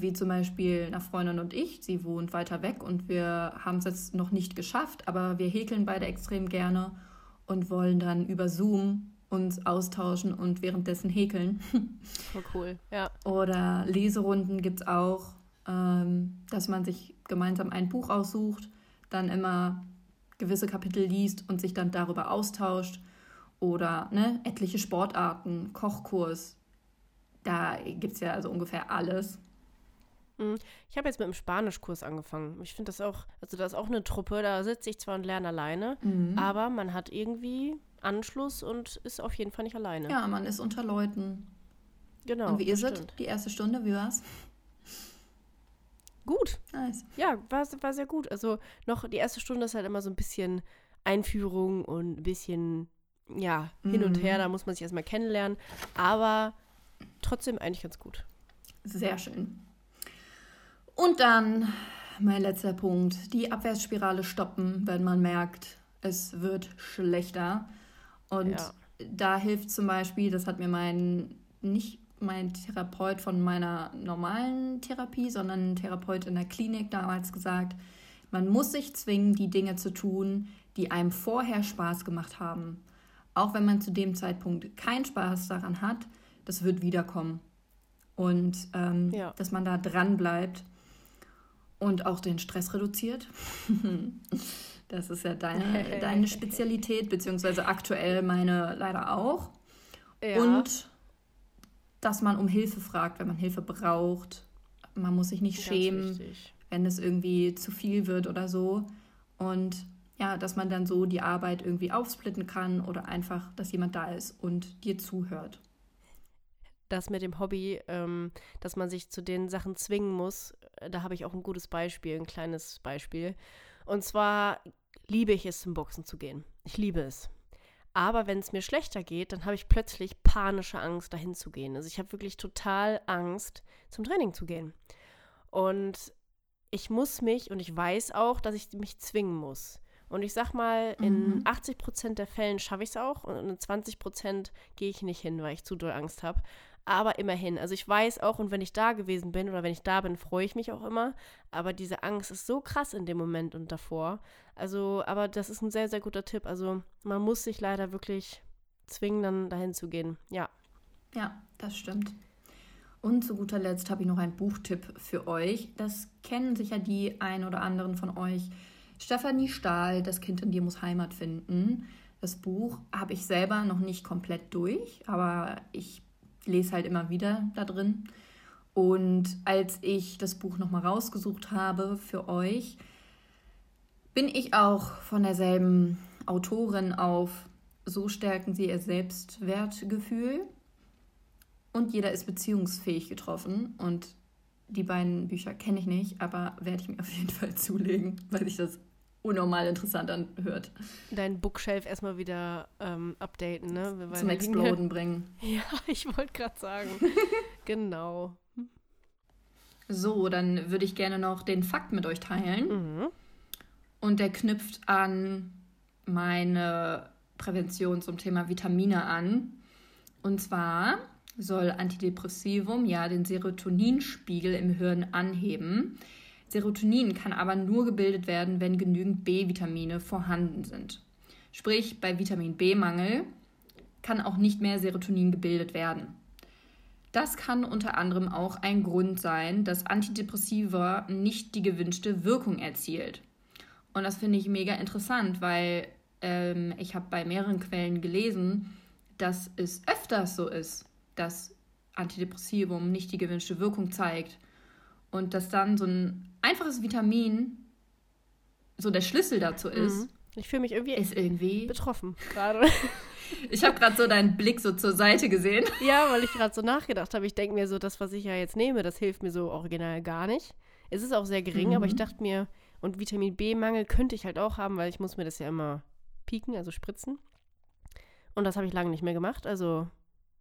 Wie zum Beispiel eine Freundin und ich. Sie wohnt weiter weg und wir haben es jetzt noch nicht geschafft, aber wir häkeln beide extrem gerne und wollen dann über Zoom uns austauschen und währenddessen häkeln. (laughs) Oh cool, ja. Oder Leserunden gibt es auch, ähm, dass man sich gemeinsam ein Buch aussucht, dann immer gewisse Kapitel liest und sich dann darüber austauscht. Oder ne, etliche Sportarten, Kochkurs. Da gibt es ja also ungefähr alles. Mhm. Ich habe jetzt mit dem Spanischkurs angefangen. Ich finde das auch, also da ist auch eine Truppe, da sitze ich zwar und lerne alleine, mhm. aber man hat irgendwie Anschluss und ist auf jeden Fall nicht alleine. Ja, man ist unter Leuten. Genau. Und wie ist es? Die erste Stunde, wie war's? Gut. Nice. Ja, war, war sehr gut. Also noch die erste Stunde ist halt immer so ein bisschen Einführung und ein bisschen, ja, hin mhm. und her, da muss man sich erstmal kennenlernen. Aber trotzdem eigentlich ganz gut. Sehr schön. Und dann mein letzter Punkt, die Abwärtsspirale stoppen, wenn man merkt, es wird schlechter. Und ja. da hilft zum Beispiel, das hat mir mein, nicht mein Therapeut von meiner normalen Therapie, sondern ein Therapeut in der Klinik damals gesagt, man muss sich zwingen, die Dinge zu tun, die einem vorher Spaß gemacht haben. Auch wenn man zu dem Zeitpunkt keinen Spaß daran hat, das wird wiederkommen. Und ähm, ja. dass man da dran bleibt und auch den Stress reduziert. (laughs) das ist ja deine, deine Spezialität, beziehungsweise aktuell meine leider auch. Ja. Und dass man um Hilfe fragt, wenn man Hilfe braucht. Man muss sich nicht Ganz schämen, wichtig. wenn es irgendwie zu viel wird oder so. Und ja, dass man dann so die Arbeit irgendwie aufsplitten kann oder einfach, dass jemand da ist und dir zuhört das mit dem Hobby, ähm, dass man sich zu den Sachen zwingen muss, äh, da habe ich auch ein gutes Beispiel, ein kleines Beispiel. Und zwar liebe ich es, zum Boxen zu gehen. Ich liebe es. Aber wenn es mir schlechter geht, dann habe ich plötzlich panische Angst, dahin zu gehen. Also ich habe wirklich total Angst, zum Training zu gehen. Und ich muss mich, und ich weiß auch, dass ich mich zwingen muss. Und ich sag mal, in mhm. 80 Prozent der Fällen schaffe ich es auch und in 20 Prozent gehe ich nicht hin, weil ich zu doll Angst habe. Aber immerhin, also ich weiß auch, und wenn ich da gewesen bin oder wenn ich da bin, freue ich mich auch immer. Aber diese Angst ist so krass in dem Moment und davor. Also, aber das ist ein sehr, sehr guter Tipp. Also, man muss sich leider wirklich zwingen, dann dahin zu gehen. Ja. Ja, das stimmt. Und zu guter Letzt habe ich noch einen Buchtipp für euch. Das kennen sicher die ein oder anderen von euch. Stefanie Stahl, Das Kind in dir muss Heimat finden. Das Buch habe ich selber noch nicht komplett durch, aber ich lese halt immer wieder da drin. Und als ich das Buch nochmal rausgesucht habe für euch, bin ich auch von derselben Autorin auf So stärken sie ihr Selbstwertgefühl. Und jeder ist beziehungsfähig getroffen. Und die beiden Bücher kenne ich nicht, aber werde ich mir auf jeden Fall zulegen, weil ich das unnormal interessant anhört. Dein Bookshelf erstmal wieder ähm, updaten, ne? Weil Zum Exploden bringen. (laughs) Ja, ich wollte gerade sagen. (laughs) genau. So, dann würde ich gerne noch den Fakt mit euch teilen. Mhm. Und der knüpft an meine Prävention zum Thema Vitamine an. Und zwar soll Antidepressivum ja den Serotoninspiegel im Hirn anheben. Serotonin kann aber nur gebildet werden, wenn genügend B-Vitamine vorhanden sind. Sprich, bei Vitamin B-Mangel kann auch nicht mehr Serotonin gebildet werden. Das kann unter anderem auch ein Grund sein, dass Antidepressiva nicht die gewünschte Wirkung erzielt. Und das finde ich mega interessant, weil ähm, ich habe bei mehreren Quellen gelesen, dass es öfters so ist, dass Antidepressivum nicht die gewünschte Wirkung zeigt und dass dann so ein einfaches Vitamin so der Schlüssel dazu ist. Mhm. Ich fühle mich irgendwie, ist irgendwie betroffen gerade. (laughs) ich habe gerade so deinen Blick so zur Seite gesehen. (laughs) Ja, weil ich gerade so nachgedacht habe. Ich denke mir so, das, was ich ja jetzt nehme, das hilft mir so original gar nicht. Es ist auch sehr gering, mhm. aber ich dachte mir, und Vitamin B-Mangel könnte ich halt auch haben, weil ich muss mir das ja immer pieken, also spritzen. Und das habe ich lange nicht mehr gemacht, also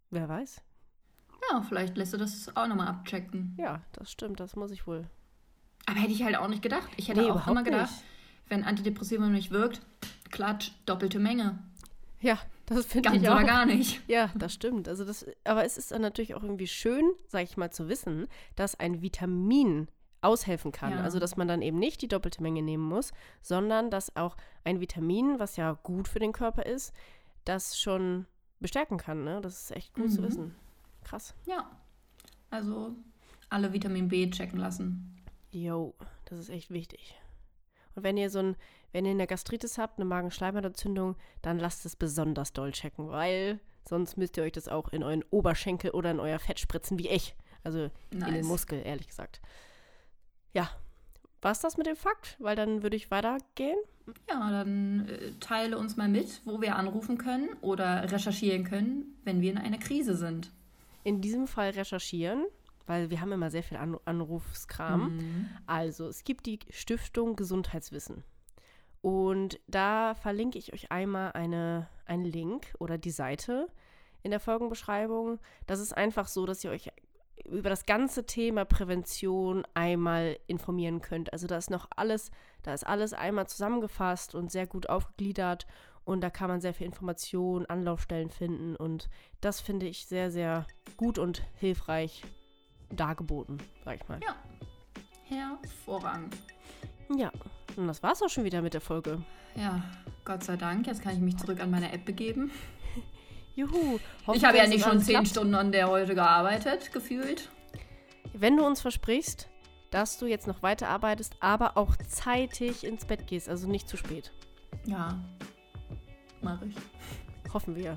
wer weiß. Ja, vielleicht lässt du das auch nochmal abchecken. Ja, das stimmt, das muss ich wohl. Aber hätte ich halt auch nicht gedacht. Ich hätte nee, auch immer gedacht, nicht. wenn Antidepressivum nicht wirkt, klatsch, doppelte Menge. Ja, das finde ich auch. aber gar nicht. Ja, das stimmt. Also das, aber es ist dann natürlich auch irgendwie schön, sage ich mal, zu wissen, dass ein Vitamin aushelfen kann. Ja. Also dass man dann eben nicht die doppelte Menge nehmen muss, sondern dass auch ein Vitamin, was ja gut für den Körper ist, das schon bestärken kann. Ne? Das ist echt gut mhm. zu wissen. Krass. Ja. Also alle Vitamin B checken lassen. Jo, das ist echt wichtig. Und wenn ihr so ein, wenn ihr eine Gastritis habt, eine Magenschleimhautentzündung, dann lasst es besonders doll checken, weil sonst müsst ihr euch das auch in euren Oberschenkel oder in euer Fett spritzen, wie ich. Also nice. in den Muskel, ehrlich gesagt. Ja, war es das mit dem Fakt? Weil dann würde ich weitergehen. Ja, dann äh, teile uns mal mit, wo wir anrufen können oder recherchieren können, wenn wir in einer Krise sind. In diesem Fall recherchieren, weil wir haben immer sehr viel An Anrufskram. Mhm. Also, es gibt die Stiftung Gesundheitswissen. Und da verlinke ich euch einmal eine, einen Link oder die Seite in der Folgenbeschreibung. Das ist einfach so, dass ihr euch über das ganze Thema Prävention einmal informieren könnt. Also da ist noch alles, da ist alles einmal zusammengefasst und sehr gut aufgegliedert und da kann man sehr viel Information, Anlaufstellen finden und das finde ich sehr, sehr gut und hilfreich dargeboten, sag ich mal. Ja, hervorragend. Ja, und das war's auch schon wieder mit der Folge. Ja, Gott sei Dank, jetzt kann ich mich zurück an meine App begeben. (laughs) Juhu. Ich habe ja nicht schon zehn Stunden an der heute gearbeitet, gefühlt. Wenn du uns versprichst, dass du jetzt noch weiter arbeitest, aber auch zeitig ins Bett gehst, also nicht zu spät. Ja, mache ich. Hoffen wir.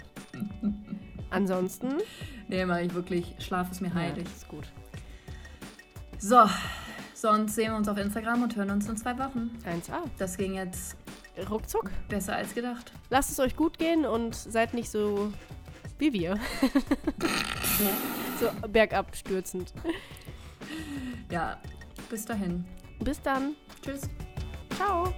Ansonsten? Nee, mache ich wirklich. Schlaf ist mir heilig. Ja, ist gut. So, sonst sehen wir uns auf Instagram und hören uns in zwei Wochen. 1A. Das ging jetzt ruckzuck. Besser als gedacht. Lasst es euch gut gehen und seid nicht so wie wir. (laughs) so bergab stürzend. Ja, bis dahin. Bis dann. Tschüss. Ciao.